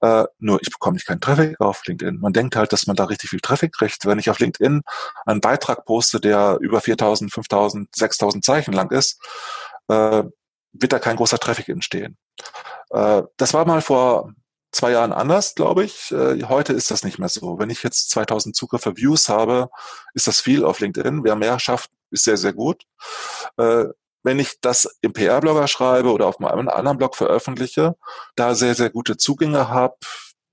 Äh, nur ich bekomme nicht keinen Traffic auf LinkedIn. Man denkt halt, dass man da richtig viel Traffic kriegt. Wenn ich auf LinkedIn einen Beitrag poste, der über 4000, 5000, 6000 Zeichen lang ist, äh, wird da kein großer Traffic entstehen. Äh, das war mal vor zwei Jahren anders, glaube ich. Äh, heute ist das nicht mehr so. Wenn ich jetzt 2000 Zugriffe Views habe, ist das viel auf LinkedIn. Wer mehr schafft, ist sehr, sehr gut. Äh, wenn ich das im PR-Blogger schreibe oder auf meinem anderen Blog veröffentliche, da sehr, sehr gute Zugänge habe,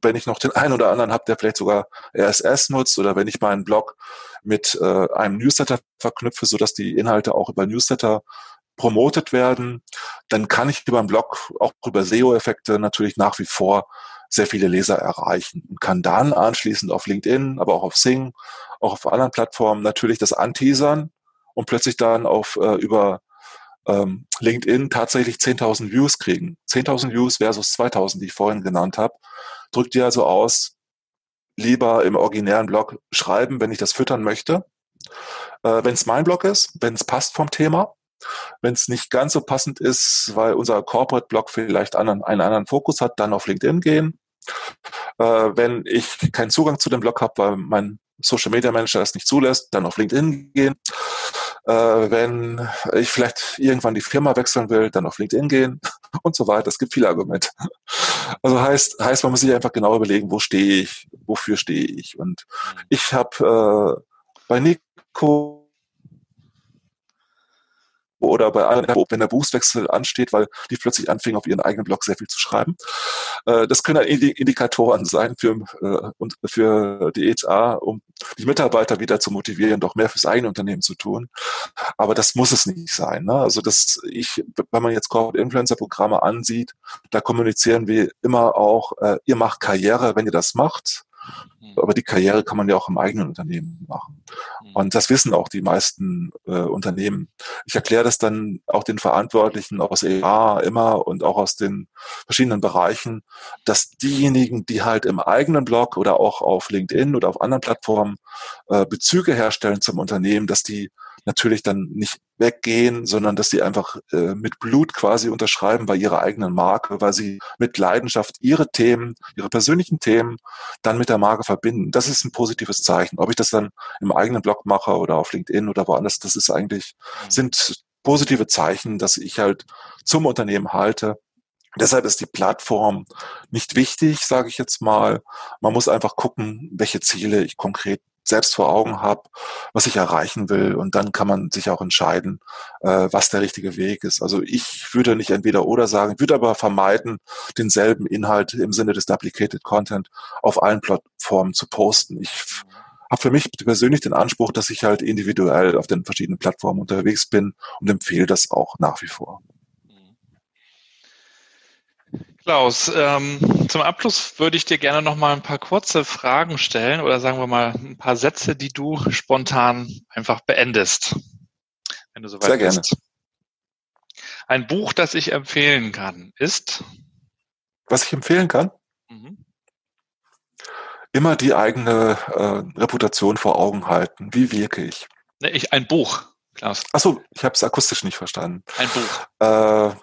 wenn ich noch den einen oder anderen habe, der vielleicht sogar RSS nutzt oder wenn ich meinen Blog mit äh, einem Newsletter verknüpfe, sodass die Inhalte auch über Newsletter promotet werden, dann kann ich über einen Blog auch über SEO-Effekte natürlich nach wie vor sehr viele Leser erreichen und kann dann anschließend auf LinkedIn, aber auch auf Sing, auch auf anderen Plattformen natürlich das anteasern und plötzlich dann auf äh, über ähm, LinkedIn tatsächlich 10.000 Views kriegen. 10.000 Views versus 2.000, die ich vorhin genannt habe. Drückt ihr also aus, lieber im originären Blog schreiben, wenn ich das füttern möchte. Äh, wenn es mein Blog ist, wenn es passt vom Thema, wenn es nicht ganz so passend ist, weil unser Corporate-Blog vielleicht anderen, einen anderen Fokus hat, dann auf LinkedIn gehen. Äh, wenn ich keinen Zugang zu dem Blog habe, weil mein Social Media Manager es nicht zulässt, dann auf LinkedIn gehen. Äh, wenn ich vielleicht irgendwann die Firma wechseln will, dann auf LinkedIn gehen (laughs) und so weiter. Es gibt viele Argumente. (laughs) Also heißt, heißt, man muss sich einfach genau überlegen, wo stehe ich, wofür stehe ich. Und ich habe äh, bei Nico oder bei allen, wenn der Berufswechsel ansteht, weil die plötzlich anfingen, auf ihren eigenen Blog sehr viel zu schreiben. Äh, das können Indikatoren sein für, äh, für die HR, um die Mitarbeiter wieder zu motivieren, doch mehr fürs eigene Unternehmen zu tun. Aber das muss es nicht sein. Ne? Also das, ich, wenn man jetzt Corporate Influencer Programme ansieht, da kommunizieren wir immer auch, äh, ihr macht Karriere, wenn ihr das macht. Mhm. Aber die Karriere kann man ja auch im eigenen Unternehmen machen. Mhm. Und das wissen auch die meisten äh, Unternehmen. Ich erkläre das dann auch den Verantwortlichen aus EA immer und auch aus den verschiedenen Bereichen, dass diejenigen, die halt im eigenen Blog oder auch auf LinkedIn oder auf anderen Plattformen äh, Bezüge herstellen zum Unternehmen, dass die natürlich dann nicht weggehen, sondern dass sie einfach äh, mit Blut quasi unterschreiben bei ihrer eigenen Marke, weil sie mit Leidenschaft ihre Themen, ihre persönlichen Themen dann mit der Marke verbinden. Das ist ein positives Zeichen. Ob ich das dann im eigenen Blog mache oder auf LinkedIn oder woanders, das ist eigentlich, mhm. sind positive Zeichen, dass ich halt zum Unternehmen halte. Deshalb ist die Plattform nicht wichtig, sage ich jetzt mal. Man muss einfach gucken, welche Ziele ich konkret selbst vor Augen habe, was ich erreichen will. Und dann kann man sich auch entscheiden, äh, was der richtige Weg ist. Also ich würde nicht entweder oder sagen, würde aber vermeiden, denselben Inhalt im Sinne des Duplicated Content auf allen Plattformen zu posten. Ich habe für mich persönlich den Anspruch, dass ich halt individuell auf den verschiedenen Plattformen unterwegs bin und empfehle das auch nach wie vor. Klaus, ähm, zum Abschluss würde ich dir gerne noch mal ein paar kurze Fragen stellen oder sagen wir mal ein paar Sätze, die du spontan einfach beendest, wenn du soweit Sehr gerne. bist. Ein Buch, das ich empfehlen kann, ist? Was ich empfehlen kann? Mhm. Immer die eigene äh, Reputation vor Augen halten. Wie wirke ich? Nee, ich ein Buch, Klaus. Achso, ich habe es akustisch nicht verstanden. Ein Buch. Äh,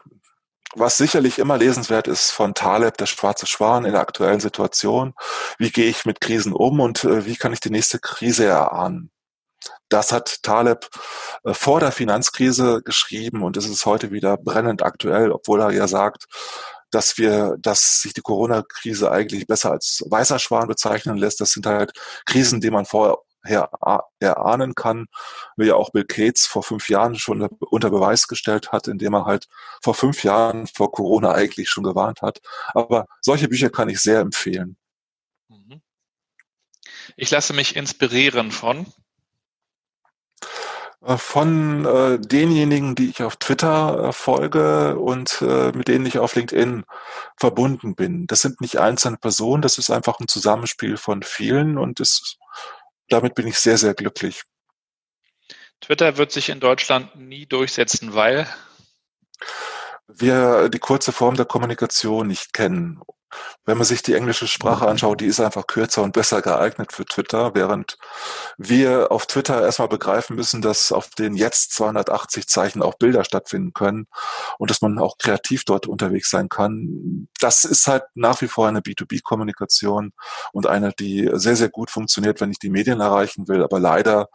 was sicherlich immer lesenswert ist von Taleb, der schwarze Schwan in der aktuellen Situation. Wie gehe ich mit Krisen um und äh, wie kann ich die nächste Krise erahnen? Das hat Taleb äh, vor der Finanzkrise geschrieben und es ist heute wieder brennend aktuell, obwohl er ja sagt, dass wir, dass sich die Corona-Krise eigentlich besser als weißer Schwan bezeichnen lässt. Das sind halt Krisen, die man vorher erahnen kann, wie ja auch Bill Gates vor fünf Jahren schon unter Beweis gestellt hat, indem er halt vor fünf Jahren vor Corona eigentlich schon gewarnt hat. Aber solche Bücher kann ich sehr empfehlen. Mhm. Ich lasse mich inspirieren von äh, von äh, denjenigen, die ich auf Twitter äh, folge und äh, mit denen ich auf LinkedIn verbunden bin. Das sind nicht einzelne Personen, das ist einfach ein Zusammenspiel von vielen und das, damit bin ich sehr, sehr glücklich. Twitter wird sich in Deutschland nie durchsetzen, weil wir die kurze Form der Kommunikation nicht kennen wenn man sich die englische Sprache anschaut, die ist einfach kürzer und besser geeignet für Twitter, während wir auf Twitter erstmal begreifen müssen, dass auf den jetzt 280 Zeichen auch Bilder stattfinden können und dass man auch kreativ dort unterwegs sein kann. Das ist halt nach wie vor eine B2B-Kommunikation und eine, die sehr, sehr gut funktioniert, wenn ich die Medien erreichen will, aber leider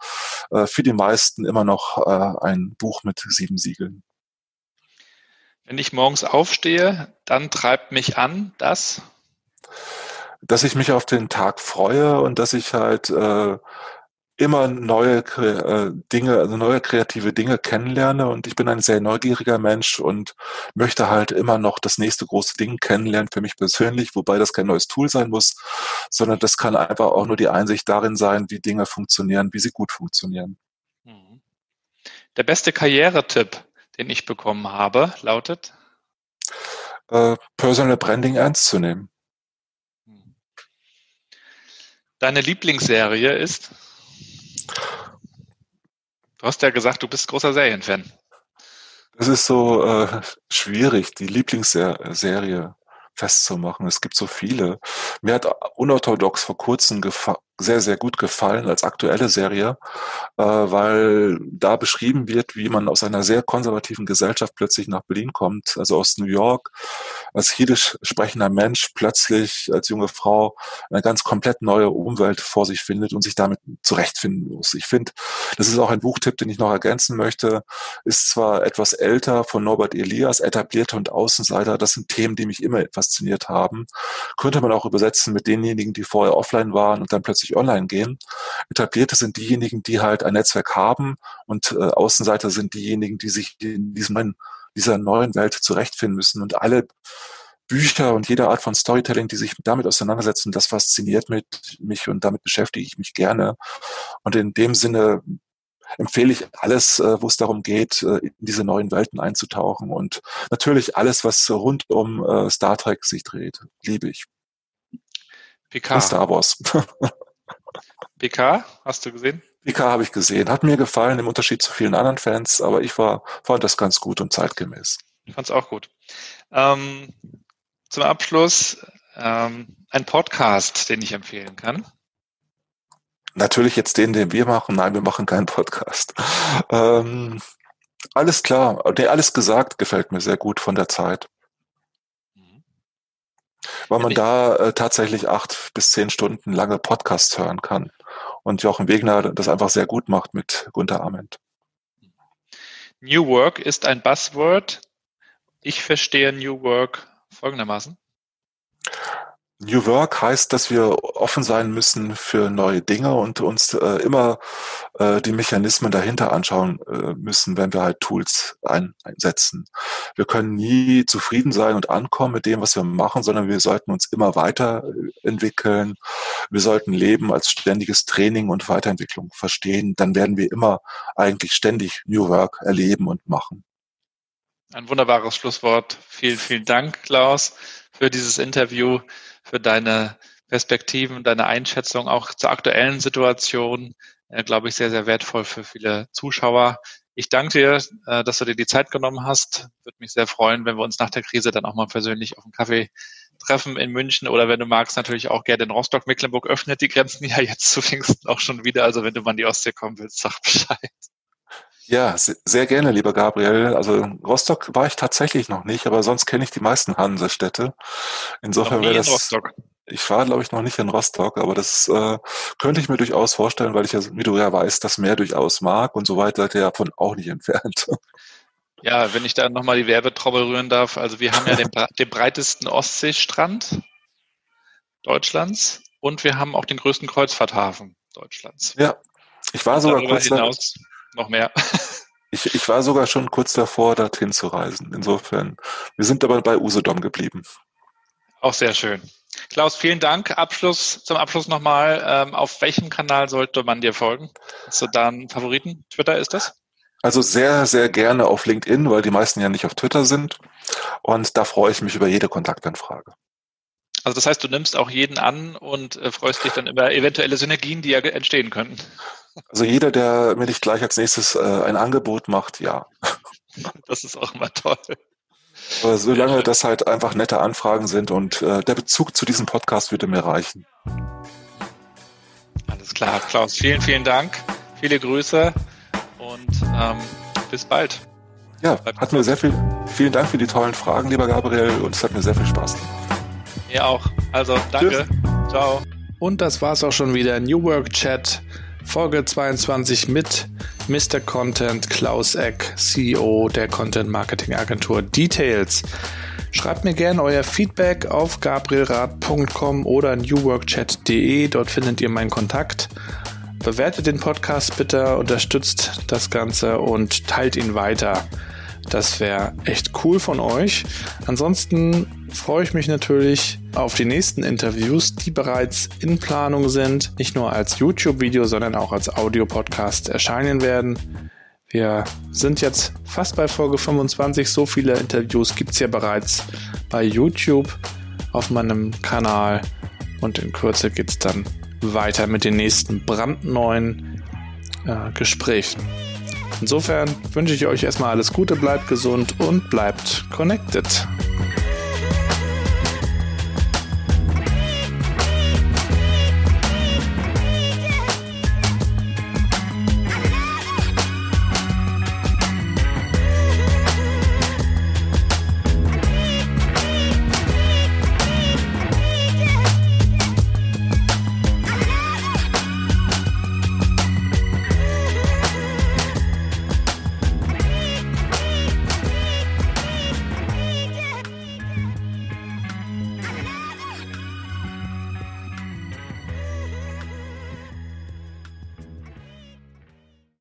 äh, für die meisten immer noch äh, ein Buch mit sieben Siegeln. Wenn ich morgens aufstehe, dann treibt mich an, dass dass ich mich auf den Tag freue und dass ich halt äh, immer neue äh, Dinge, also neue kreative Dinge kennenlerne und ich bin ein sehr neugieriger Mensch und möchte halt immer noch das nächste große Ding kennenlernen für mich persönlich, wobei das kein neues Tool sein muss, sondern das kann einfach auch nur die Einsicht darin sein, wie Dinge funktionieren, wie sie gut funktionieren. Mhm. Der beste Karrieretipp, den ich bekommen habe, lautet? Äh, Personal Branding ernst zu nehmen. Deine Lieblingsserie ist? Du hast ja gesagt, du bist großer Serienfan. Das ist so äh, schwierig, die Lieblingsserie festzumachen. Es gibt so viele. Mir hat unorthodox vor kurzem sehr, sehr gut gefallen als aktuelle Serie, äh, weil da beschrieben wird, wie man aus einer sehr konservativen Gesellschaft plötzlich nach Berlin kommt, also aus New York, als jiddisch sprechender Mensch plötzlich als junge Frau eine ganz komplett neue Umwelt vor sich findet und sich damit zurechtfinden muss. Ich finde, das ist auch ein Buchtipp, den ich noch ergänzen möchte, ist zwar etwas älter von Norbert Elias, Etablierte und Außenseiter, das sind Themen, die mich immer fasziniert haben, könnte man auch übersetzen mit denjenigen, die vorher offline waren und dann plötzlich plötzlich online gehen. Etablierte sind diejenigen, die halt ein Netzwerk haben und äh, Außenseiter sind diejenigen, die sich in diesem neuen, dieser neuen Welt zurechtfinden müssen. Und alle Bücher und jede Art von Storytelling, die sich damit auseinandersetzen, das fasziniert mich und damit beschäftige ich mich gerne. Und in dem Sinne empfehle ich alles, äh, wo es darum geht, äh, in diese neuen Welten einzutauchen und natürlich alles, was rund um äh, Star Trek sich dreht, liebe ich. PK. Und Star Wars. (laughs) PK, hast du gesehen? PK habe ich gesehen. Hat mir gefallen, im Unterschied zu vielen anderen Fans, aber ich war, fand das ganz gut und zeitgemäß. Ich fand es auch gut. Ähm, zum Abschluss ähm, ein Podcast, den ich empfehlen kann. Natürlich jetzt den, den wir machen. Nein, wir machen keinen Podcast. Ähm, alles klar. Der alles gesagt gefällt mir sehr gut von der Zeit weil man da äh, tatsächlich acht bis zehn Stunden lange Podcasts hören kann. Und Jochen Wegner das einfach sehr gut macht mit Gunter Ament. New Work ist ein Buzzword. Ich verstehe New Work folgendermaßen. New Work heißt, dass wir offen sein müssen für neue Dinge und uns äh, immer äh, die Mechanismen dahinter anschauen äh, müssen, wenn wir halt Tools ein, einsetzen. Wir können nie zufrieden sein und ankommen mit dem, was wir machen, sondern wir sollten uns immer weiterentwickeln. Wir sollten Leben als ständiges Training und Weiterentwicklung verstehen. Dann werden wir immer eigentlich ständig New Work erleben und machen. Ein wunderbares Schlusswort. Vielen, vielen Dank, Klaus für dieses Interview, für deine Perspektiven, deine Einschätzung auch zur aktuellen Situation, äh, glaube ich, sehr, sehr wertvoll für viele Zuschauer. Ich danke dir, äh, dass du dir die Zeit genommen hast. Würde mich sehr freuen, wenn wir uns nach der Krise dann auch mal persönlich auf einen Kaffee treffen in München oder wenn du magst, natürlich auch gerne in Rostock. Mecklenburg öffnet die Grenzen ja jetzt (laughs) zu Pfingsten auch schon wieder. Also wenn du mal in die Ostsee kommen willst, sag Bescheid. Ja, sehr gerne, lieber Gabriel. Also Rostock war ich tatsächlich noch nicht, aber sonst kenne ich die meisten Hansestädte. Insofern wäre das. In Rostock. Ich war, glaube ich, noch nicht in Rostock, aber das äh, könnte ich mir durchaus vorstellen, weil ich ja, wie du ja weißt, das Meer durchaus mag und so weit seid ihr davon auch nicht entfernt. (laughs) Ja, wenn ich da nochmal die Werbetrommel rühren darf. Also wir haben ja den, den breitesten Ostseestrand Deutschlands und wir haben auch den größten Kreuzfahrthafen Deutschlands. Ja, ich war sogar kurz hinaus noch mehr. Ich, ich war sogar schon kurz davor, dorthin zu reisen. Insofern, wir sind aber bei Usedom geblieben. Auch sehr schön. Klaus, vielen Dank. Abschluss, zum Abschluss nochmal, ähm, auf welchem Kanal sollte man dir folgen? Hast du da einen Favoriten? Twitter ist das? Also sehr, sehr gerne auf LinkedIn, weil die meisten ja nicht auf Twitter sind. Und da freue ich mich über jede Kontaktanfrage. Also das heißt, du nimmst auch jeden an und äh, freust dich dann über eventuelle Synergien, die ja entstehen könnten. Also jeder, der mir nicht gleich als nächstes äh, ein Angebot macht, ja. (laughs) Das ist auch immer toll. Aber solange das halt einfach nette Anfragen sind und äh, der Bezug zu diesem Podcast würde mir reichen. Alles klar, Klaus. Vielen, vielen Dank. Viele Grüße und ähm, bis bald. Ja, hat mir sehr viel, vielen Dank für die tollen Fragen, lieber Gabriel, und es hat mir sehr viel Spaß gemacht. Mir auch. Also, danke. Tschüss. Ciao. Und das war's auch schon wieder. New Work Chat, Folge 22 mit Mr. Content Klaus Eck, CEO der Content Marketing Agentur Details. Schreibt mir gerne euer Feedback auf gabrielrad.com oder newworkchat.de. Dort findet ihr meinen Kontakt. Bewertet den Podcast bitte, unterstützt das Ganze und teilt ihn weiter. Das wäre echt cool von euch. Ansonsten freue ich mich natürlich auf die nächsten Interviews, die bereits in Planung sind, nicht nur als YouTube-Video, sondern auch als Audio-Podcast erscheinen werden. Wir sind jetzt fast bei Folge 25. So viele Interviews gibt es ja bereits bei YouTube auf meinem Kanal. Und in Kürze geht es dann weiter mit den nächsten brandneuen äh, Gesprächen. Insofern wünsche ich euch erstmal alles Gute, bleibt gesund und bleibt connected.